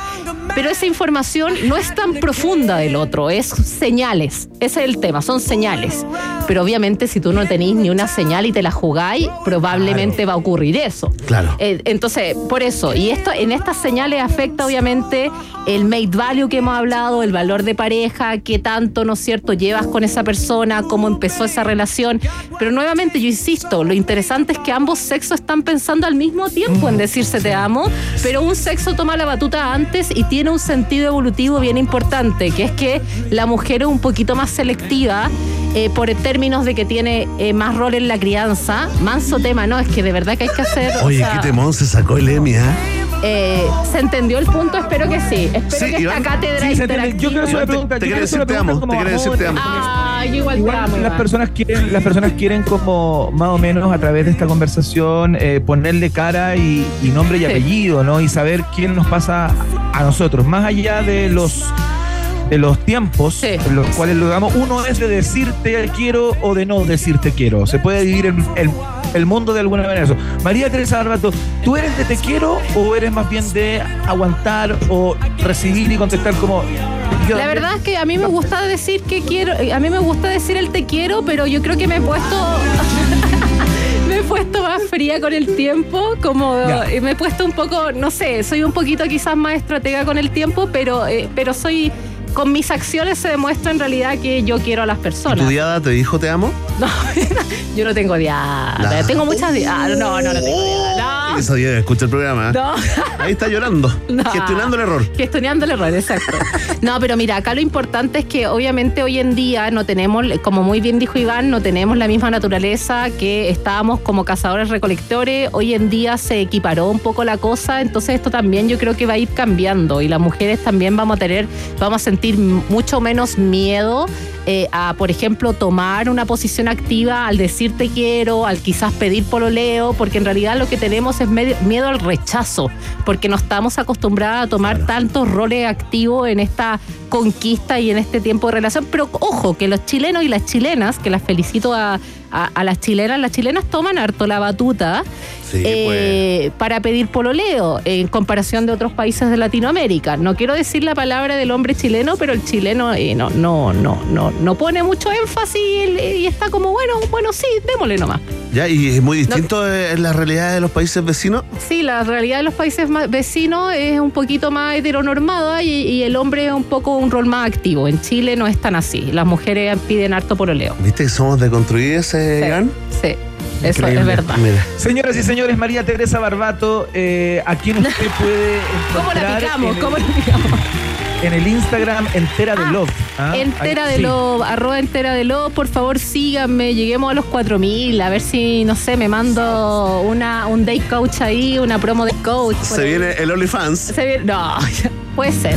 pero esa información no es tan profunda del otro, es señales. Ese es el tema, son señales. Pero obviamente si tú no tenés ni una señal y te la jugáis, probablemente va a ocurrir eso.
Claro.
Eh, entonces, por eso, y esto en estas señales afecta obviamente el mate value que hemos hablado, el valor de pareja, qué tanto, ¿no es cierto?, llevas con esa persona, cómo empezó esa relación. Pero nuevamente, yo insisto, lo interesante es que ambos sexos están pensando al mismo tiempo en decirse te amo, pero un sexo toma la batuta antes y tiene un sentido evolutivo bien importante, que es que la mujer es un poquito más selectiva. Eh, por términos de que tiene eh, más rol en la crianza, manso tema, no, es que de verdad que hay que hacer. o
Oye,
sea,
qué temón se sacó el Emi, ¿ah?
eh, ¿Se entendió el punto? Espero que sí. Espero
Sí,
que
Iván.
esta cátedra
Sí, entiende. Yo quiero hacer una pregunta.
te
yo quiero hacer
te amo, te quiere decir te amo.
Ah, yo igual, te amo,
las
Iván.
personas quieren, las personas quieren como más o menos a través de esta conversación eh, ponerle cara y, y nombre y
Sí.
apellido, ¿no? Y saber quién nos pasa a nosotros, más allá de los de los tiempos
Sí.
en los cuales lo damos, uno es de decirte quiero o de no decirte quiero. Se puede dividir el, el- el mundo de alguna manera. Eso. María Teresa Barbato, ¿tú eres de te quiero o eres más bien de aguantar o recibir y contestar como yo-
La verdad es que a mí me gusta decir que quiero, a mí me gusta decir el te quiero, pero yo creo que me he puesto me he puesto más fría con el tiempo, como eh, me he puesto un poco, no sé, soy un poquito quizás más estratega con el tiempo, pero eh, pero soy con mis acciones se demuestra en realidad que yo quiero a las
¿Tu
personas.
diada te dijo te amo?
No, yo no tengo diada. Tengo muchas diadas. No, no, no tengo diada. No.
Esa diada, escucha el programa. ¿eh?
No.
Ahí está llorando,
No.
gestionando el error.
Gestionando el error, exacto. No, pero mira, acá lo importante es que obviamente hoy en día no tenemos, como muy bien dijo Iván, no tenemos la misma naturaleza que estábamos como cazadores recolectores. Hoy en día se equiparó un poco la cosa, entonces esto también yo creo que va a ir cambiando y las mujeres también vamos a tener, vamos a sentir mucho menos miedo eh, a, por ejemplo, tomar una posición activa al decir te quiero, al quizás pedir pololeo, porque en realidad lo que tenemos es medio- miedo al rechazo, porque no estamos acostumbrados a tomar tantos roles activos en esta conquista y en este tiempo de relación. Pero ojo, que los chilenos y las chilenas, que las felicito a, a- a las chilenas, las chilenas toman harto la batuta
Sí,
eh, para pedir pololeo en comparación de otros países de Latinoamérica. No quiero decir la palabra del hombre chileno, pero el chileno eh, no, no, no, no, no pone mucho énfasis y, y está como, bueno, bueno, sí, démosle nomás.
Ya, y es muy distinto eh, en la realidad de los países vecinos.
Sí, la realidad de los países vecinos es un poquito más heteronormada y, y el hombre es un poco un rol más activo. En Chile no es tan así. Las mujeres piden harto pololeo.
¿Viste que somos deconstruidos, eh,
Sí,
Iván?
Sí, eso
Increíble.
es verdad.
Mira.
Señoras y señores, María Teresa Barbato, eh, a quien usted puede
¿Cómo la picamos?
en el-
¿Cómo la picamos?
en el Instagram entera de Love. ¿ah?
Entera
Ahí-
de
sí.
lo, arroba entera de lo, por favor síganme, lleguemos a los 4000, a ver si, no sé, me mando una, un day coach ahí, una promo de coach.
Se
ahí.
viene el OnlyFans.
Se viene- no, puede ser.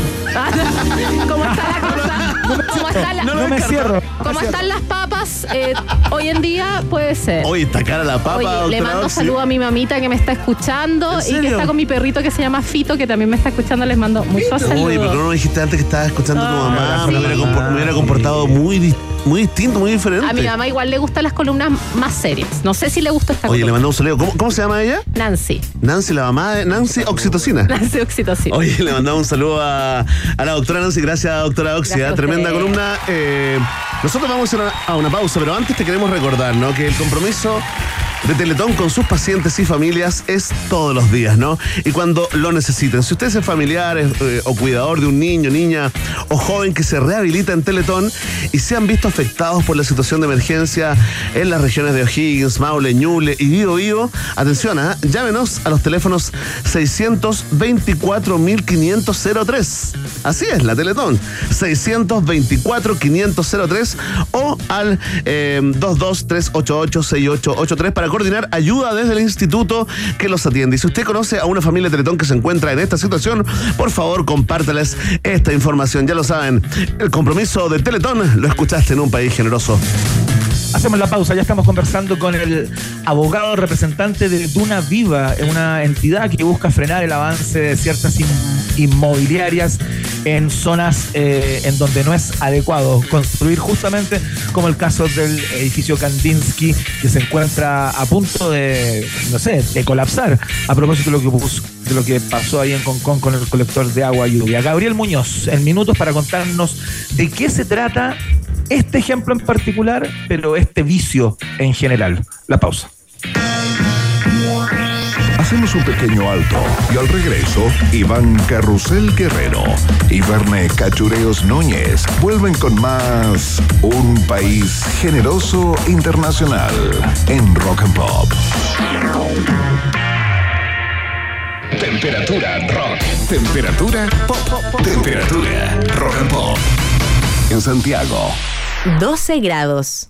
¿Cómo está la cosa? ¿Cómo, está la-
No me cierro.
cómo están las papas eh, hoy en día? Puede ser.
Oye, está cara la papa,
Oye, le
doctora
mando
Oxy.
saludo a mi mamita que me está escuchando
¿En
y que
serio?
está con mi perrito que se llama Fito, que también me está escuchando. Les mando muchos saludos.
Oye, pero no me dijiste antes que estabas escuchando a tu mamá.
sí.
Me, hubiera compor- me hubiera comportado muy, di- muy distinto, muy diferente.
A mi mamá igual le gustan las columnas más serias. No sé si le gusta esta
Oye, le
columna.
mandó un saludo. ¿Cómo, cómo se llama ella?
Nancy.
Nancy, la mamá de Nancy Oxitocina.
Nancy Oxitocina.
Oye, le mandamos un saludo a, a la doctora Nancy. Gracias, doctora Oxy.
Gracias
¿eh?
a
Tremenda columna. Eh, nosotros vamos a ir a una pausa, pero antes te queremos recordar, ¿no? Que el compromiso de Teletón con sus pacientes y familias es todos los días, ¿no? Y cuando lo necesiten. Si usted es familiar eh, o cuidador de un niño, niña o joven que se rehabilita en Teletón y se han visto afectados por la situación de emergencia en las regiones de O'Higgins, Maule, Ñuble y Vivo Vivo, atención, ¿ah? llámenos a los teléfonos 624-1503. Así es, la Teletón. 624-50003 o al eh, 22388-6883 para coordinar ayuda desde el instituto que los atiende. Y si usted conoce a una familia Teletón que se encuentra en esta situación, por favor compártales esta información. Ya lo saben, el compromiso de Teletón lo escuchaste en un país generoso.
Hacemos la pausa, ya estamos conversando con el abogado representante de Duna Viva, una entidad que busca frenar el avance de ciertas in- inmobiliarias en zonas eh, en donde no es adecuado construir, justamente como el caso del edificio Kandinsky, que se encuentra a punto de, no sé, de colapsar, a propósito de lo que, de lo que pasó ahí en Concón con el colector de agua lluvia. Gabriel Muñoz, en minutos para contarnos de qué se trata este ejemplo en particular, pero este vicio en general. La pausa.
Hacemos un pequeño alto y al regreso, Iván Carrusel Guerrero y Verne Cachureos Núñez vuelven con más Un País Generoso Internacional en Rock and Pop. Temperatura rock. Temperatura pop. Temperatura rock and pop. En Santiago.
12 grados.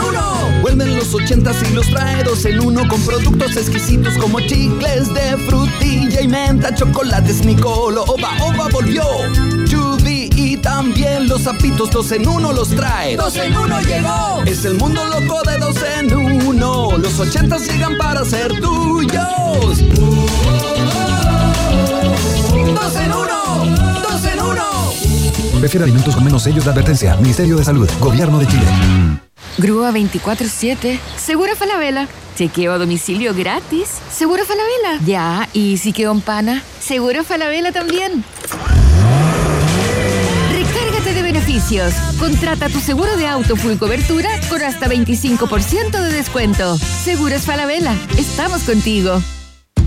venden los ochentas y los trae dos en uno con productos exquisitos como chicles de frutilla y menta, chocolates Nicolo, Oba Oba volvió, Judy y también los zapitos dos en uno los trae. Dos en uno llegó. Es el mundo loco de dos en uno. Los ochentas llegan para ser tuyos. Dos en uno. Dos en uno.
Prefiere alimentos con menos sellos de advertencia. Ministerio de Salud. Gobierno de Chile.
Grúa 24-7. Seguro Falabella. Chequeo a domicilio gratis. Seguro Falabella. Ya, y si quedó en pana. Seguro Falabella también. Recárgate de beneficios. Contrata tu seguro de auto full cobertura con hasta 25% de descuento. Seguros Falabella. Estamos contigo.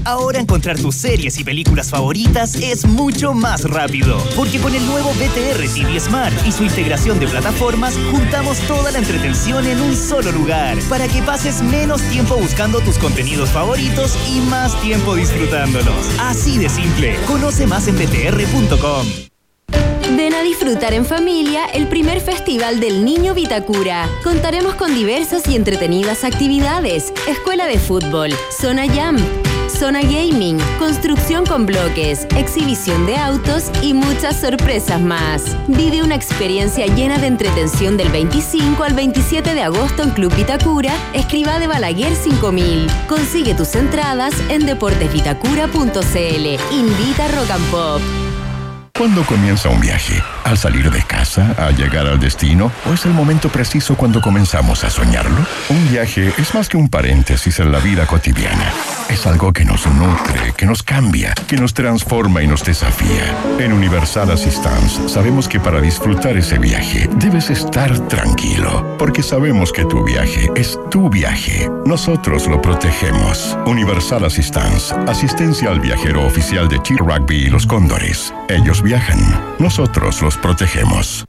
Ahora encontrar tus series y películas favoritas es mucho más rápido, porque con el nuevo BTR TV Smart y su integración de plataformas, juntamos toda la entretención en un solo lugar, para que pases menos tiempo buscando tus contenidos favoritos y más tiempo disfrutándolos. Así de simple. Conoce más en btr.com.
Ven a disfrutar en familia el primer festival del Niño Vitacura. Contaremos con diversas y entretenidas actividades, escuela de fútbol, zona jam, zona gaming, construcción con bloques, exhibición de autos y muchas sorpresas más. Vive una experiencia llena de entretención del 25 al 27 de agosto en Club Vitacura, escriba de Balaguer 5000. Consigue tus entradas en deportesvitacura.cl. Invita Rock and Pop.
¿Cuándo comienza un viaje? ¿Al salir de casa? ¿Al llegar al destino? ¿O es el momento preciso cuando comenzamos a soñarlo? Un viaje es más que un paréntesis en la vida cotidiana. Es algo que nos nutre, que nos cambia, que nos transforma y nos desafía. En Universal Assistance sabemos que para disfrutar ese viaje debes estar tranquilo, porque sabemos que tu viaje es tu viaje. Nosotros lo protegemos. Universal Assistance, asistencia al viajero oficial de Chill Rugby y los Cóndores. Ellos viajan, nosotros los protegemos.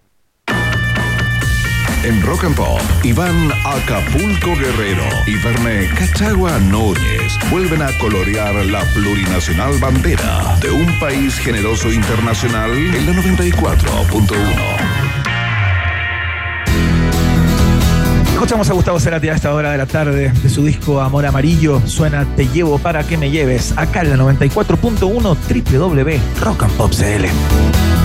En Rock and Pop, Iván Acapulco Guerrero y Verne Cachagua Núñez vuelven a colorear la plurinacional bandera de un país generoso internacional en la 94.1.
Escuchamos a Gustavo Cerati a esta hora de la tarde de su disco Amor Amarillo. Suena Te llevo para que me lleves. Acá en la 94.1 www.rockandpopcl.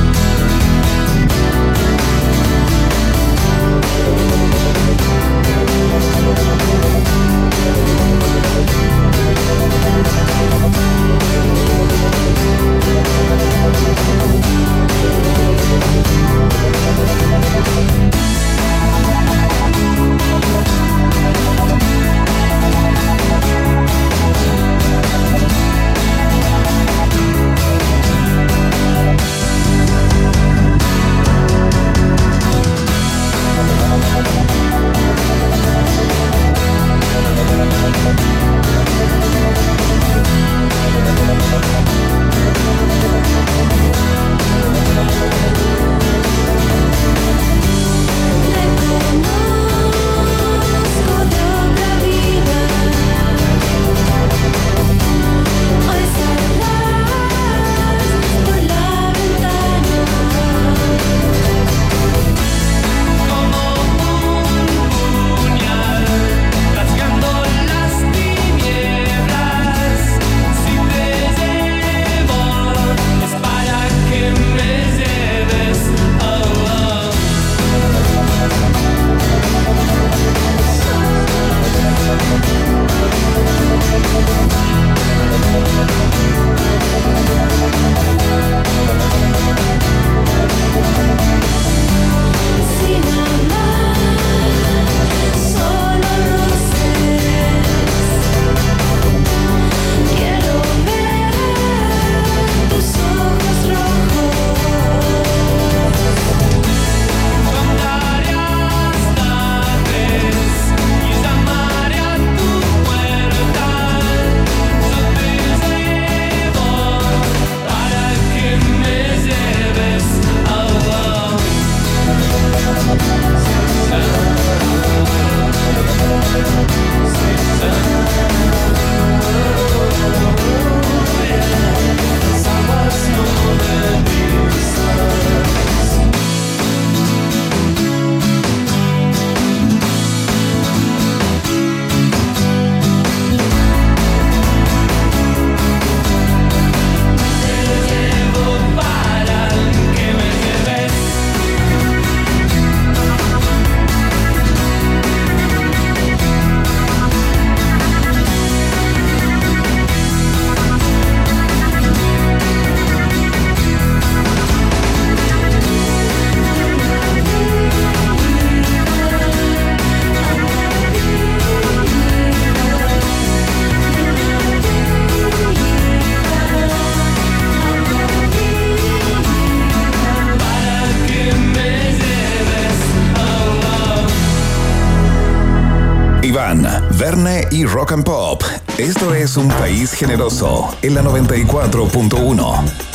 Rock and Pop
Esto es un país generoso en la 94.1.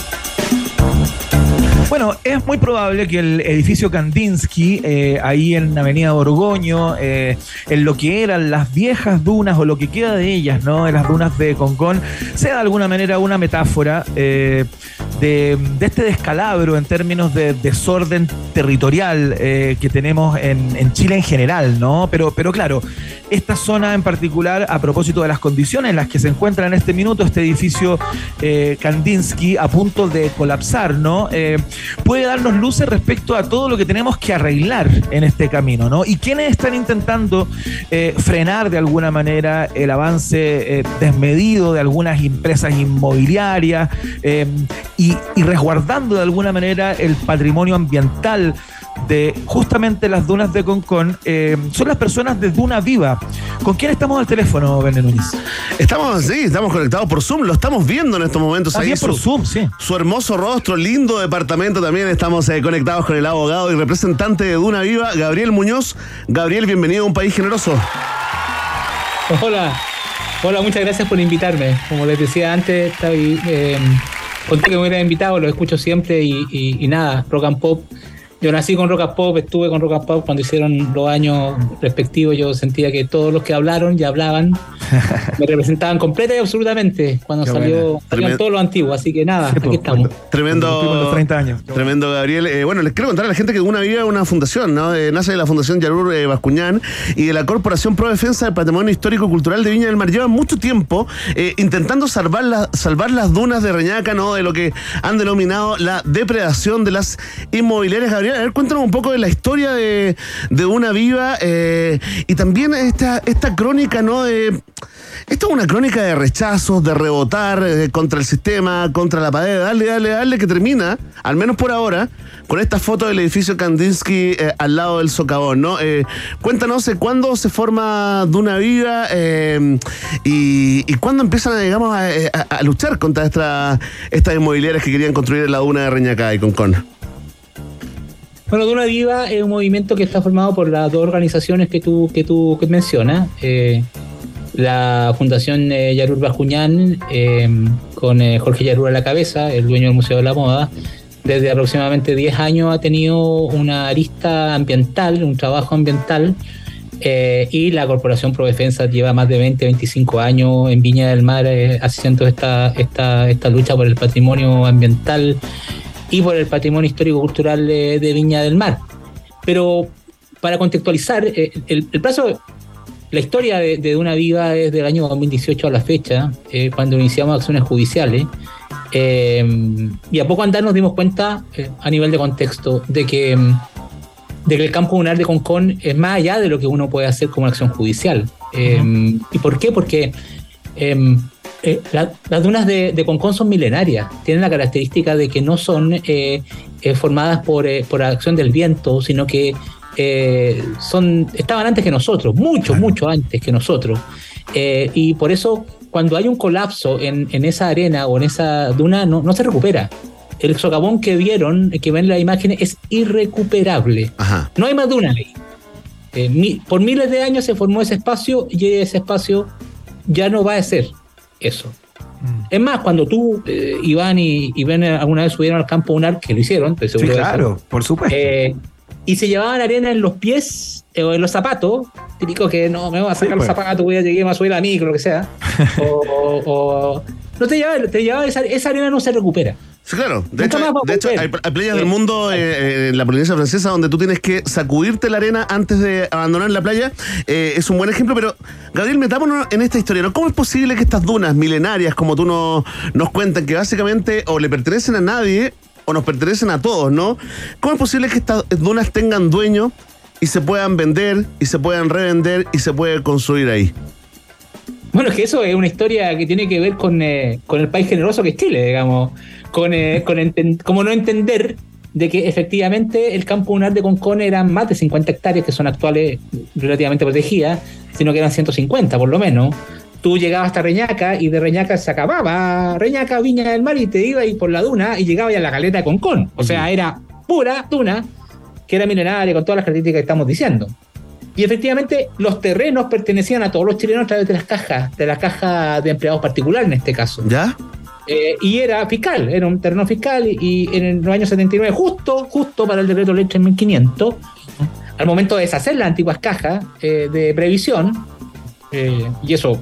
Bueno, es muy probable que el edificio Kandinsky, eh, ahí en Avenida Borgoño, eh, en lo que eran las viejas dunas o lo que queda de ellas, ¿no? En las dunas de Concón, sea de alguna manera una metáfora eh, de, este descalabro en términos de desorden territorial eh, que tenemos en, Chile en general, ¿no? Pero, pero claro, esta zona en particular, a propósito de las condiciones en las que se encuentra en este minuto este edificio eh, Kandinsky a punto de colapsar, ¿no? Eh, puede darnos luces respecto a todo lo que tenemos que arreglar en este camino, ¿no? Y quienes están intentando frenar de alguna manera el avance desmedido de algunas empresas inmobiliarias eh, y, y resguardando de alguna manera el patrimonio ambiental de justamente las dunas de Concón eh, son las personas de Duna Viva. ¿Con quién estamos al teléfono, Núñez?
Estamos, sí, estamos conectados por Zoom, lo estamos viendo en estos momentos.
Ah,
ahí
bien
su,
por Zoom, sí.
Su hermoso rostro, lindo departamento también. Estamos eh, conectados con el abogado y representante de Duna Viva, Gabriel Muñoz. Gabriel, bienvenido a un país generoso.
Hola, hola, muchas gracias por invitarme. Como les decía antes, estoy, eh, conté que me hubiera invitado, lo escucho siempre y, y- y nada, rock and pop. Yo nací con rock and pop, estuve con rock and pop cuando hicieron los años respectivos. Yo sentía que todos los que hablaron y hablaban me representaban completa y absolutamente cuando
Qué
salió salieron todos los antiguos. Así que nada, aquí estamos.
Tremendo.
años.
Tremendo, Gabriel. Eh, bueno, les quiero contar a la gente que Duna Viva es una fundación, ¿no? Eh, nace de la Fundación Yarur eh, Bascuñán y de la Corporación Pro Defensa del Patrimonio Histórico y Cultural de Viña del Mar. Llevan mucho tiempo eh, intentando salvar, la- salvar las dunas de Reñaca, ¿no? De lo que han denominado la depredación de las inmobiliarias. Gabriel, a ver, cuéntanos un poco de la historia de, de Duna Viva eh, y también esta, esta crónica, ¿no? De, esta es una crónica de rechazos, de rebotar eh, contra el sistema, contra la pared, dale, dale, dale, que termina, al menos por ahora, con esta foto del edificio Kandinsky eh, al lado del socavón, ¿no? Cuéntanos cuándo se forma Duna Viva eh, y, y cuándo empiezan, digamos, a luchar contra esta, estas inmobiliarias que querían construir en la Duna de Reñacá y Concón.
Bueno, Duna Viva es un movimiento que está formado por las dos organizaciones que tú, que tú que mencionas. eh, la Fundación eh, Yarur Bascuñán, eh, con eh, Jorge Yarur a la cabeza, el dueño del Museo de la Moda, desde aproximadamente 10 años ha tenido una arista ambiental, un trabajo ambiental, y la Corporación Pro Defensa lleva más de 20, 25 años en Viña del Mar haciendo esta, esta, esta lucha por el patrimonio ambiental y por el patrimonio histórico-cultural de, de Viña del Mar. Pero para contextualizar, eh, el, el plazo, la historia de, de Duna Viva es del año 2018 a la fecha, eh, cuando iniciamos acciones judiciales. eh, y a poco andar nos dimos cuenta, eh, a nivel de contexto, de que, mm, de que el campo lunar de Concón es más allá de lo que uno puede hacer como una acción judicial. ¿Y por qué? Porque eh, la- las dunas de, de Concón son milenarias, tienen la característica de que no son eh, eh, formadas por, por acción del viento, sino que son, estaban antes que nosotros, mucho, mucho antes que nosotros. Y por eso, cuando hay un colapso en, en esa arena o en esa duna, no, no se recupera. El socavón que vieron, que ven las imágenes, es irrecuperable. No hay más duna ahí. Eh, mi- por miles de años se formó ese espacio y ese espacio ya no va a ser eso. Es más, cuando tú, eh, Iván y, y Ben alguna vez subieron al campo Unar, que lo hicieron, estoy seguro eso,
claro, por supuesto.
eh, y se llevaban arena en los pies eh, o en los zapatos, típico que no, me voy a sacar los
pues.
zapatos, voy a llegar, me voy a subir a micro, lo que sea. o, o- o- no te llevaba, te llevaba esa, esa arena no se recupera.
Sí, claro. De hecho, de hay, playas del mundo eh, eh, en la Polinesia Francesa donde tú tienes que sacudirte la arena antes de abandonar la playa. Eh, es un buen ejemplo, pero Gabriel, metámonos en esta historia. ¿no? ¿Cómo es posible que estas dunas milenarias, como tú no- nos cuentan, que básicamente o le pertenecen a nadie o nos pertenecen a todos, ¿no? ¿Cómo es posible que estas dunas tengan dueño y se puedan vender y se puedan revender y se puede construir ahí?
Bueno, es que eso es una historia que tiene que ver con, eh, con el país generoso que es Chile, digamos. Con, eh, con como no entender de que efectivamente el campo lunar de Concón eran más de 50 hectáreas, que son actuales relativamente protegidas, sino que eran 150 por lo menos. Tú llegabas hasta Reñaca y de Reñaca se acababa Reñaca, Viña del Mar y te ibas ahí por la duna y llegabas a la caleta de Concón. O sea, era pura duna que era milenaria con todas las características que estamos diciendo. Y efectivamente, los terrenos pertenecían a todos los chilenos a través de las cajas, de la caja de empleados particular en este caso.
¿Ya?
Eh, y era fiscal, era un terreno fiscal. Y, en los años 79, justo, justo para el decreto ley 3500, al momento de deshacer las antiguas cajas eh, de previsión, eh, y eso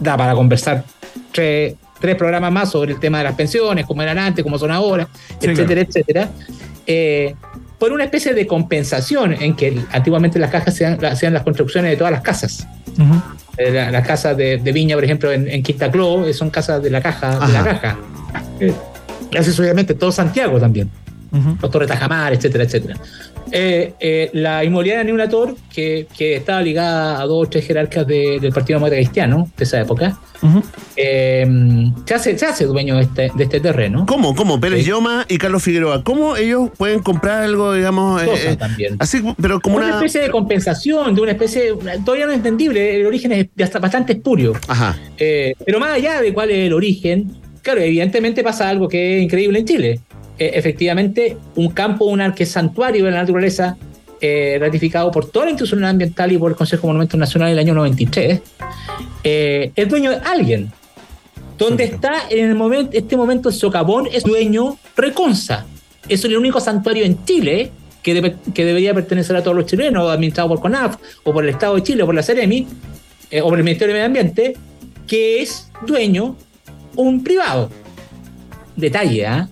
da para conversar tres, tres, programas más sobre el tema de las pensiones, cómo eran antes, cómo son ahora, etcétera, etcétera. Por una especie de compensación en que antiguamente las cajas sean, sean las construcciones de todas las casas. las casas de, Viña, por ejemplo, en, Quinta Cló, son casas de la caja, de la caja. Eh, obviamente todo Santiago también. Los Torres Tajamar, etcétera, etcétera. Eh, eh, la inmobiliaria Neulator, que, que estaba ligada a dos o tres jerarcas del Partido Demócrata Cristiano de esa época, eh, se, hace, se hace dueño de este, de este terreno.
¿Cómo? ¿Cómo? Pérez Yoma y Carlos Figueroa. ¿Cómo ellos pueden comprar algo, digamos,
también.
así, pero como
una, especie de compensación, de una especie, todavía no es entendible, el origen es bastante espurio.
Ajá.
pero más allá de cuál es el origen, claro, evidentemente pasa algo que es increíble en Chile. Eh, efectivamente un campo, un santuario de la naturaleza eh, ratificado por toda la institución ambiental y por el Consejo de Monumentos Nacionales del año 93, eh, es dueño de alguien. Donde está en el momento, este momento el socavón es dueño Reconza. Es el único santuario en Chile que, que debería pertenecer a todos los chilenos, administrado por CONAF, o por el Estado de Chile, o por la Ceremi, o por el Ministerio de Medio Ambiente, que es dueño un privado. Detalle, ¿ah?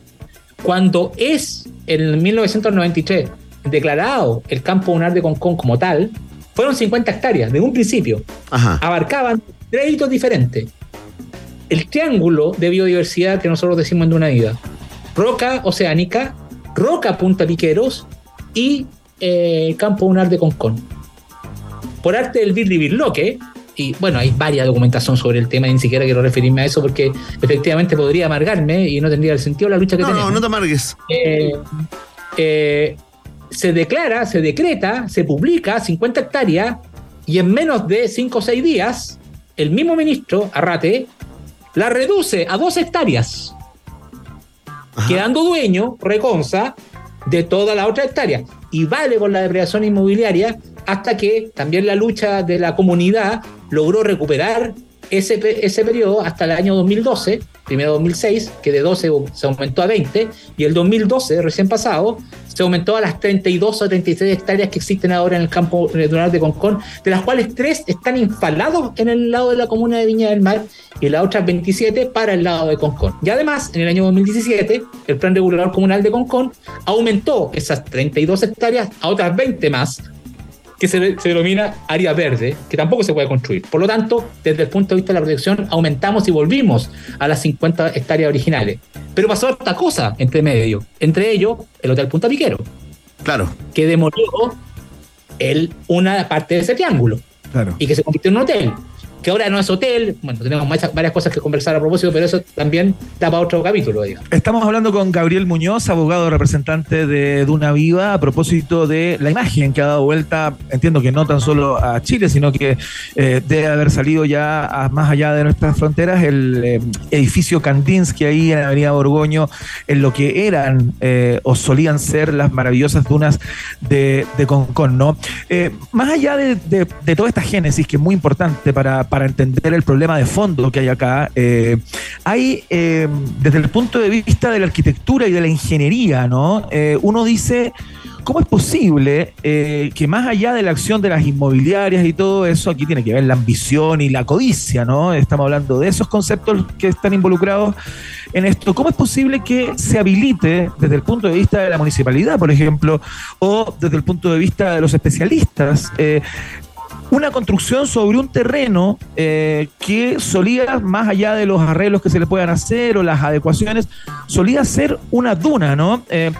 Cuando es en 1993 declarado el campo lunar de Concón como tal, fueron 50 hectáreas de un principio. Abarcaban tres hitos diferentes. El triángulo de biodiversidad que nosotros decimos en una vida. Roca oceánica, roca punta piqueros y eh, campo lunar de Concón. Por arte del Birri Birloque, y bueno, hay varias documentación sobre el tema, y ni siquiera quiero referirme a eso porque efectivamente podría amargarme y no tendría el sentido la lucha que tenemos.
No, no te amargues.
Eh, eh, se declara, se decreta, se publica 50 hectáreas y en menos de 5 o 6 días, el mismo ministro, Arrate, la reduce a 2 hectáreas, quedando dueño, Reconza, de toda la otra hectárea. Y vale con la depredación inmobiliaria hasta que también la lucha de la comunidad logró recuperar ese, ese periodo hasta el año 2012, primero 2006, que de 12 se aumentó a 20, y el 2012, recién pasado, se aumentó a las 32 o 36 hectáreas que existen ahora en el campo natural de Concón, de las cuales 3 están instalados en el lado de la comuna de Viña del Mar y las otras 27 para el lado de Concón. Y además, en el año 2017, el Plan Regulador Comunal de Concón aumentó esas 32 hectáreas a otras 20 más que se, denomina área verde, que tampoco se puede construir. Por lo tanto, desde el punto de vista de la protección, aumentamos y volvimos a las 50 hectáreas originales. Pero pasó otra cosa entre medio, entre ellos el Hotel Punta Piquero.
Claro.
Que demolió el, una parte de ese triángulo.
Claro.
Y que se convirtió en un hotel que ahora no es hotel. Bueno, tenemos varias cosas que conversar a propósito, pero eso también da para otro capítulo. Digamos.
Estamos hablando con Gabriel Muñoz, abogado representante de Duna Viva, a propósito de la imagen que ha dado vuelta, entiendo que no tan solo a Chile, sino que eh, debe haber salido ya más allá de nuestras fronteras, el eh, edificio Kandinsky ahí en la Avenida Borgoño, en lo que eran eh, o solían ser las maravillosas dunas de, de Concón, ¿no? más allá de, de toda esta génesis que es muy importante para para entender el problema de fondo que hay acá, eh, hay, eh, desde el punto de vista de la arquitectura y de la ingeniería, ¿no? Eh, uno dice, ¿cómo es posible que más allá de la acción de las inmobiliarias y todo eso, aquí tiene que ver la ambición y la codicia, ¿no? Estamos hablando de esos conceptos que están involucrados en esto. ¿Cómo es posible que se habilite desde el punto de vista de la municipalidad, por ejemplo, o desde el punto de vista de los especialistas? Una construcción sobre un terreno eh, que solía, más allá de los arreglos que se le puedan hacer o las adecuaciones, solía ser una duna, ¿no? Eh,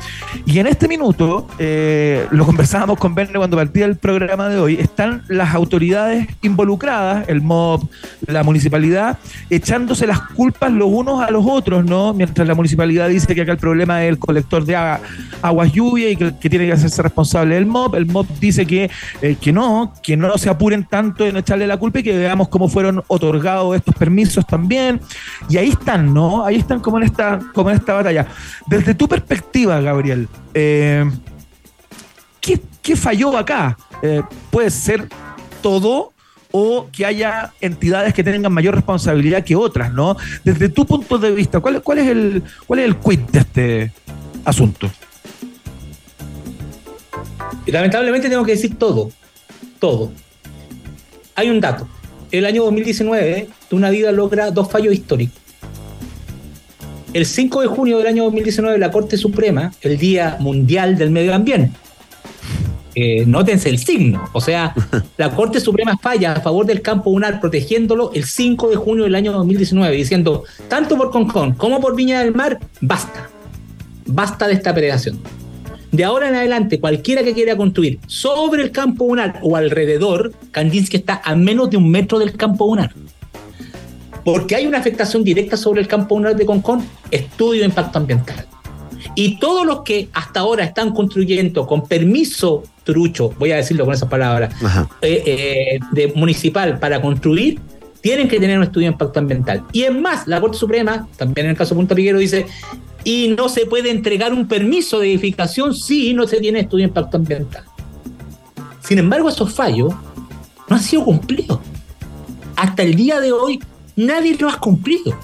y en este minuto, eh, lo conversábamos con Verne cuando partía el programa de hoy, están las autoridades involucradas, el MOB, la municipalidad, echándose las culpas los unos a los otros, ¿no? Mientras la municipalidad dice que acá el problema es el colector de aguas lluvia y que, tiene que hacerse responsable el MOB, el MOB dice que, que no, que no se ha apuren tanto en echarle la culpa y que veamos cómo fueron otorgados estos permisos también. Y ahí están, ¿no? Ahí están como en esta, como en batalla. Desde tu perspectiva, Gabriel, eh, ¿qué, falló acá? eh, puede ser todo o que haya entidades que tengan mayor responsabilidad que otras, ¿no? Desde tu punto de vista, ¿cuál, cuál es el cuál es el quid de este asunto?
Lamentablemente tengo que decir todo, todo. Hay un dato. El año 2019, una vida logra dos fallos históricos. El 5 de junio del año 2019, la Corte Suprema, el Día Mundial del Medio Ambiente, eh, nótense el signo. O sea, la Corte Suprema falla a favor del campo unar protegiéndolo el 5 de junio del año 2019, diciendo, tanto por Concón como por Viña del Mar, basta. Basta de esta predación. De ahora en adelante, cualquiera que quiera construir sobre el campo unar o alrededor, Kandinsky está a menos de un metro del campo unar. Porque hay una afectación directa sobre el campo unar de Concón, estudio de impacto ambiental. Y todos los que hasta ahora están construyendo con permiso trucho, voy a decirlo con esas palabras, eh, eh, de municipal para construir, tienen que tener un estudio de impacto ambiental. Y es más, la Corte Suprema, también en el caso Punta Piguero, dice, y no se puede entregar un permiso de edificación si no se tiene estudio de impacto ambiental. Sin embargo, esos fallos no han sido cumplidos. Hasta el día de hoy, nadie lo ha cumplido.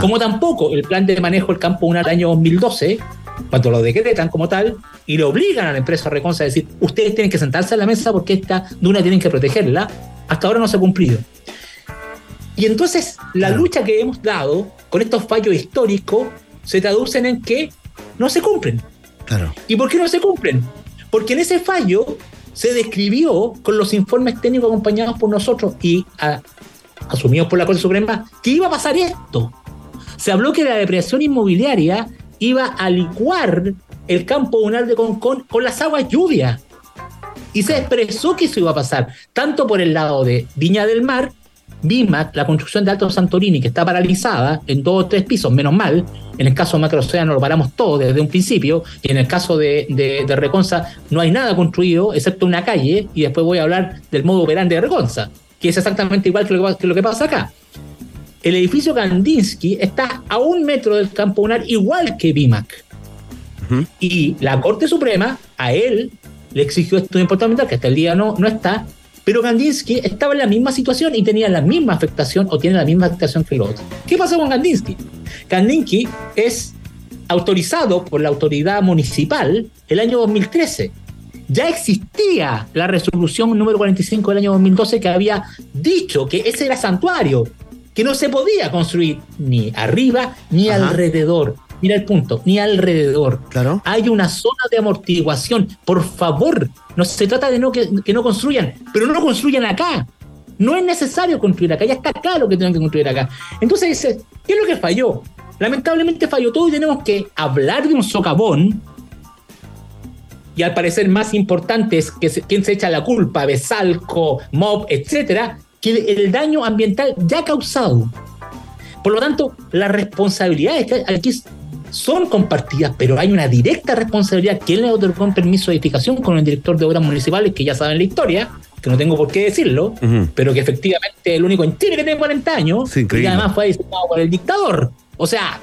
Como tampoco el plan de manejo del campo UNA del año 2012, cuando lo decretan como tal y le obligan a la empresa Reconsa a decir, ustedes tienen que sentarse a la mesa porque esta duna tienen que protegerla, hasta ahora no se ha cumplido. Y entonces la lucha que hemos dado con estos fallos históricos se traducen en que no se cumplen.
Claro.
¿Y por qué no se cumplen? Porque en ese fallo se describió con los informes técnicos acompañados por nosotros y a, asumidos por la Corte Suprema que iba a pasar esto. Se habló que la depresión inmobiliaria iba a licuar el campo lunar de Concón con las aguas lluvias. Y se expresó que eso iba a pasar, tanto por el lado de Viña del Mar, BIMAC, la construcción de Alto Santorini, que está paralizada en dos o tres pisos, menos mal. En el caso de Macroocéano lo paramos todo desde un principio, y en el caso de, de, de Reconza no hay nada construido, excepto una calle, y después voy a hablar del modo operante de Reconza, que es exactamente igual que lo que, que lo que pasa acá. El edificio Kandinsky está a un metro del campo lunar, igual que BIMAC. Y la Corte Suprema a él le exigió estudio importante que hasta el día no, no está, pero Kandinsky estaba en la misma situación y tenía la misma afectación o tiene la misma afectación que los otros. ¿Qué pasó con Kandinsky? Kandinsky es autorizado por la autoridad municipal el año 2013. Ya existía la resolución número 45 del año 2012 que había dicho que ese era santuario, que no se podía construir ni arriba ni
Ajá.
alrededor. Mira el punto, ni alrededor.
Claro.
Hay una zona de amortiguación. Por favor, no se trata de no que, que no construyan, pero no construyan acá. No es necesario construir acá, ya está acá lo que tienen que construir acá. Entonces dice, ¿qué es lo que falló? Lamentablemente falló todo y tenemos que hablar de un socavón. Y al parecer más importante es que se, quién se echa la culpa, Besalco, MOB, etcétera, que el, el daño ambiental ya causado. Por lo tanto, las responsabilidades que aquí son compartidas, pero hay una directa responsabilidad. ¿Quién le otorgó un permiso de edificación con el director de obras municipales, que ya saben la historia, que no tengo por qué decirlo, pero que efectivamente es el único en Chile que tiene 40 años
Sí,
y además fue designado por el dictador? O sea,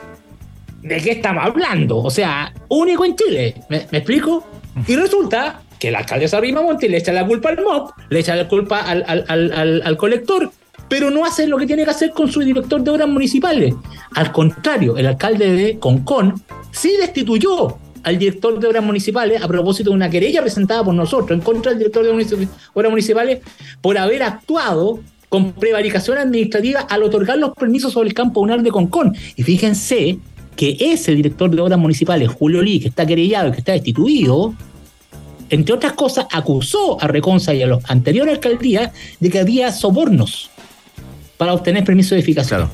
¿de qué estamos hablando? O sea, único en Chile. ¿Me, me explico? Y resulta que el alcalde Sarrima Monti le echa la culpa al MOP, le echa la culpa al- al- al colector, pero no hace lo que tiene que hacer con su director de obras municipales. Al contrario, el alcalde de Concón sí destituyó al director de obras municipales a propósito de una querella presentada por nosotros en contra del director de obras municipales por haber actuado con prevaricación administrativa al otorgar los permisos sobre el campo lunar de Concón. Y fíjense que ese director de obras municipales, Julio Lee, que está querellado y que está destituido, entre otras cosas, acusó a Reconza y a los anteriores alcaldías de que había sobornos para obtener permiso de edificación.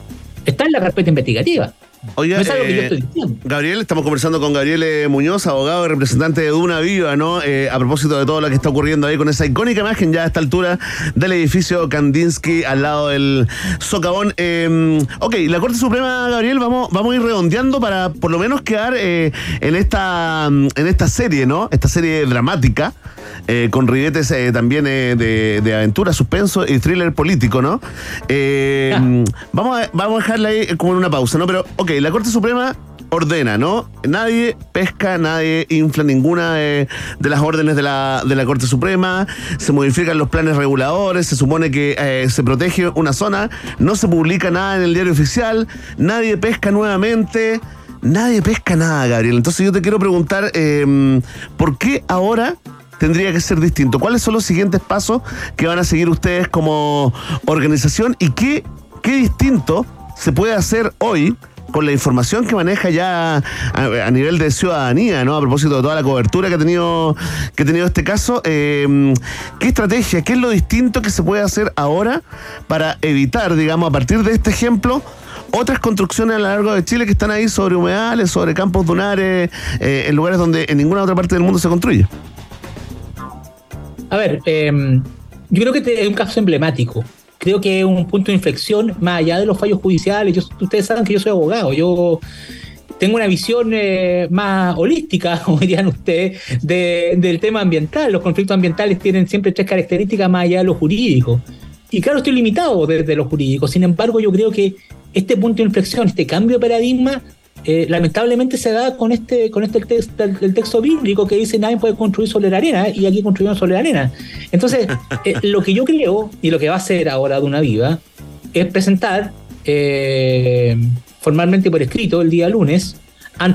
Está en la carpeta investigativa.
Oiga,
no es algo que yo
eh,
estoy diciendo.
Gabriel, estamos conversando con Gabriel eh, Muñoz, abogado y representante de Duna Viva, ¿no? Eh, a propósito de todo lo que está ocurriendo ahí con esa icónica imagen ya a esta altura del edificio Kandinsky al lado del socavón. Eh, ok, la Corte Suprema, Gabriel, vamos, vamos a ir redondeando para por lo menos quedar eh, en, esta, en esta serie, ¿no? Esta serie dramática. Eh, con ribetes eh, también eh, de, de aventura, suspenso y thriller político, ¿no? Eh, vamos, a, vamos a dejarla ahí como en una pausa, ¿no? Pero, ok, la Corte Suprema ordena, ¿no? Nadie pesca, nadie infla ninguna de, las órdenes de la, de la, Corte Suprema, se modifican los planes reguladores, se supone que eh, se protege una zona, no se publica nada en el diario oficial, nadie pesca nuevamente. Nadie pesca nada, Gabriel. Entonces yo te quiero preguntar, em, ¿por qué ahora tendría que ser distinto? ¿Cuáles son los siguientes pasos que van a seguir ustedes como organización y qué, qué distinto se puede hacer hoy con la información que maneja ya a, nivel de ciudadanía, ¿no? A propósito de toda la cobertura que ha tenido, que ha tenido este caso, em, ¿qué estrategia, qué es lo distinto que se puede hacer ahora para evitar, digamos, a partir de este ejemplo, otras construcciones a lo largo de Chile que están ahí sobre humedales, sobre campos dunares, eh, en lugares donde en ninguna otra parte del mundo se construye?
A ver, em, yo creo que es un caso emblemático creo que es un punto de inflexión más allá de los fallos judiciales. Yo, ustedes saben que yo soy abogado, yo tengo una visión eh, más holística, como dirían ustedes, del tema ambiental. Los conflictos ambientales tienen siempre tres características más allá de lo jurídico. Y claro, estoy limitado desde lo jurídico. Sin embargo, yo creo que este punto de inflexión, este cambio de paradigma, eh, lamentablemente se da con este, con este texto, el, texto bíblico que dice nadie puede construir sobre la arena y aquí construimos sobre la arena. Entonces, eh, lo que yo creo y lo que va a hacer ahora de una Viva es presentar eh, formalmente por escrito el día lunes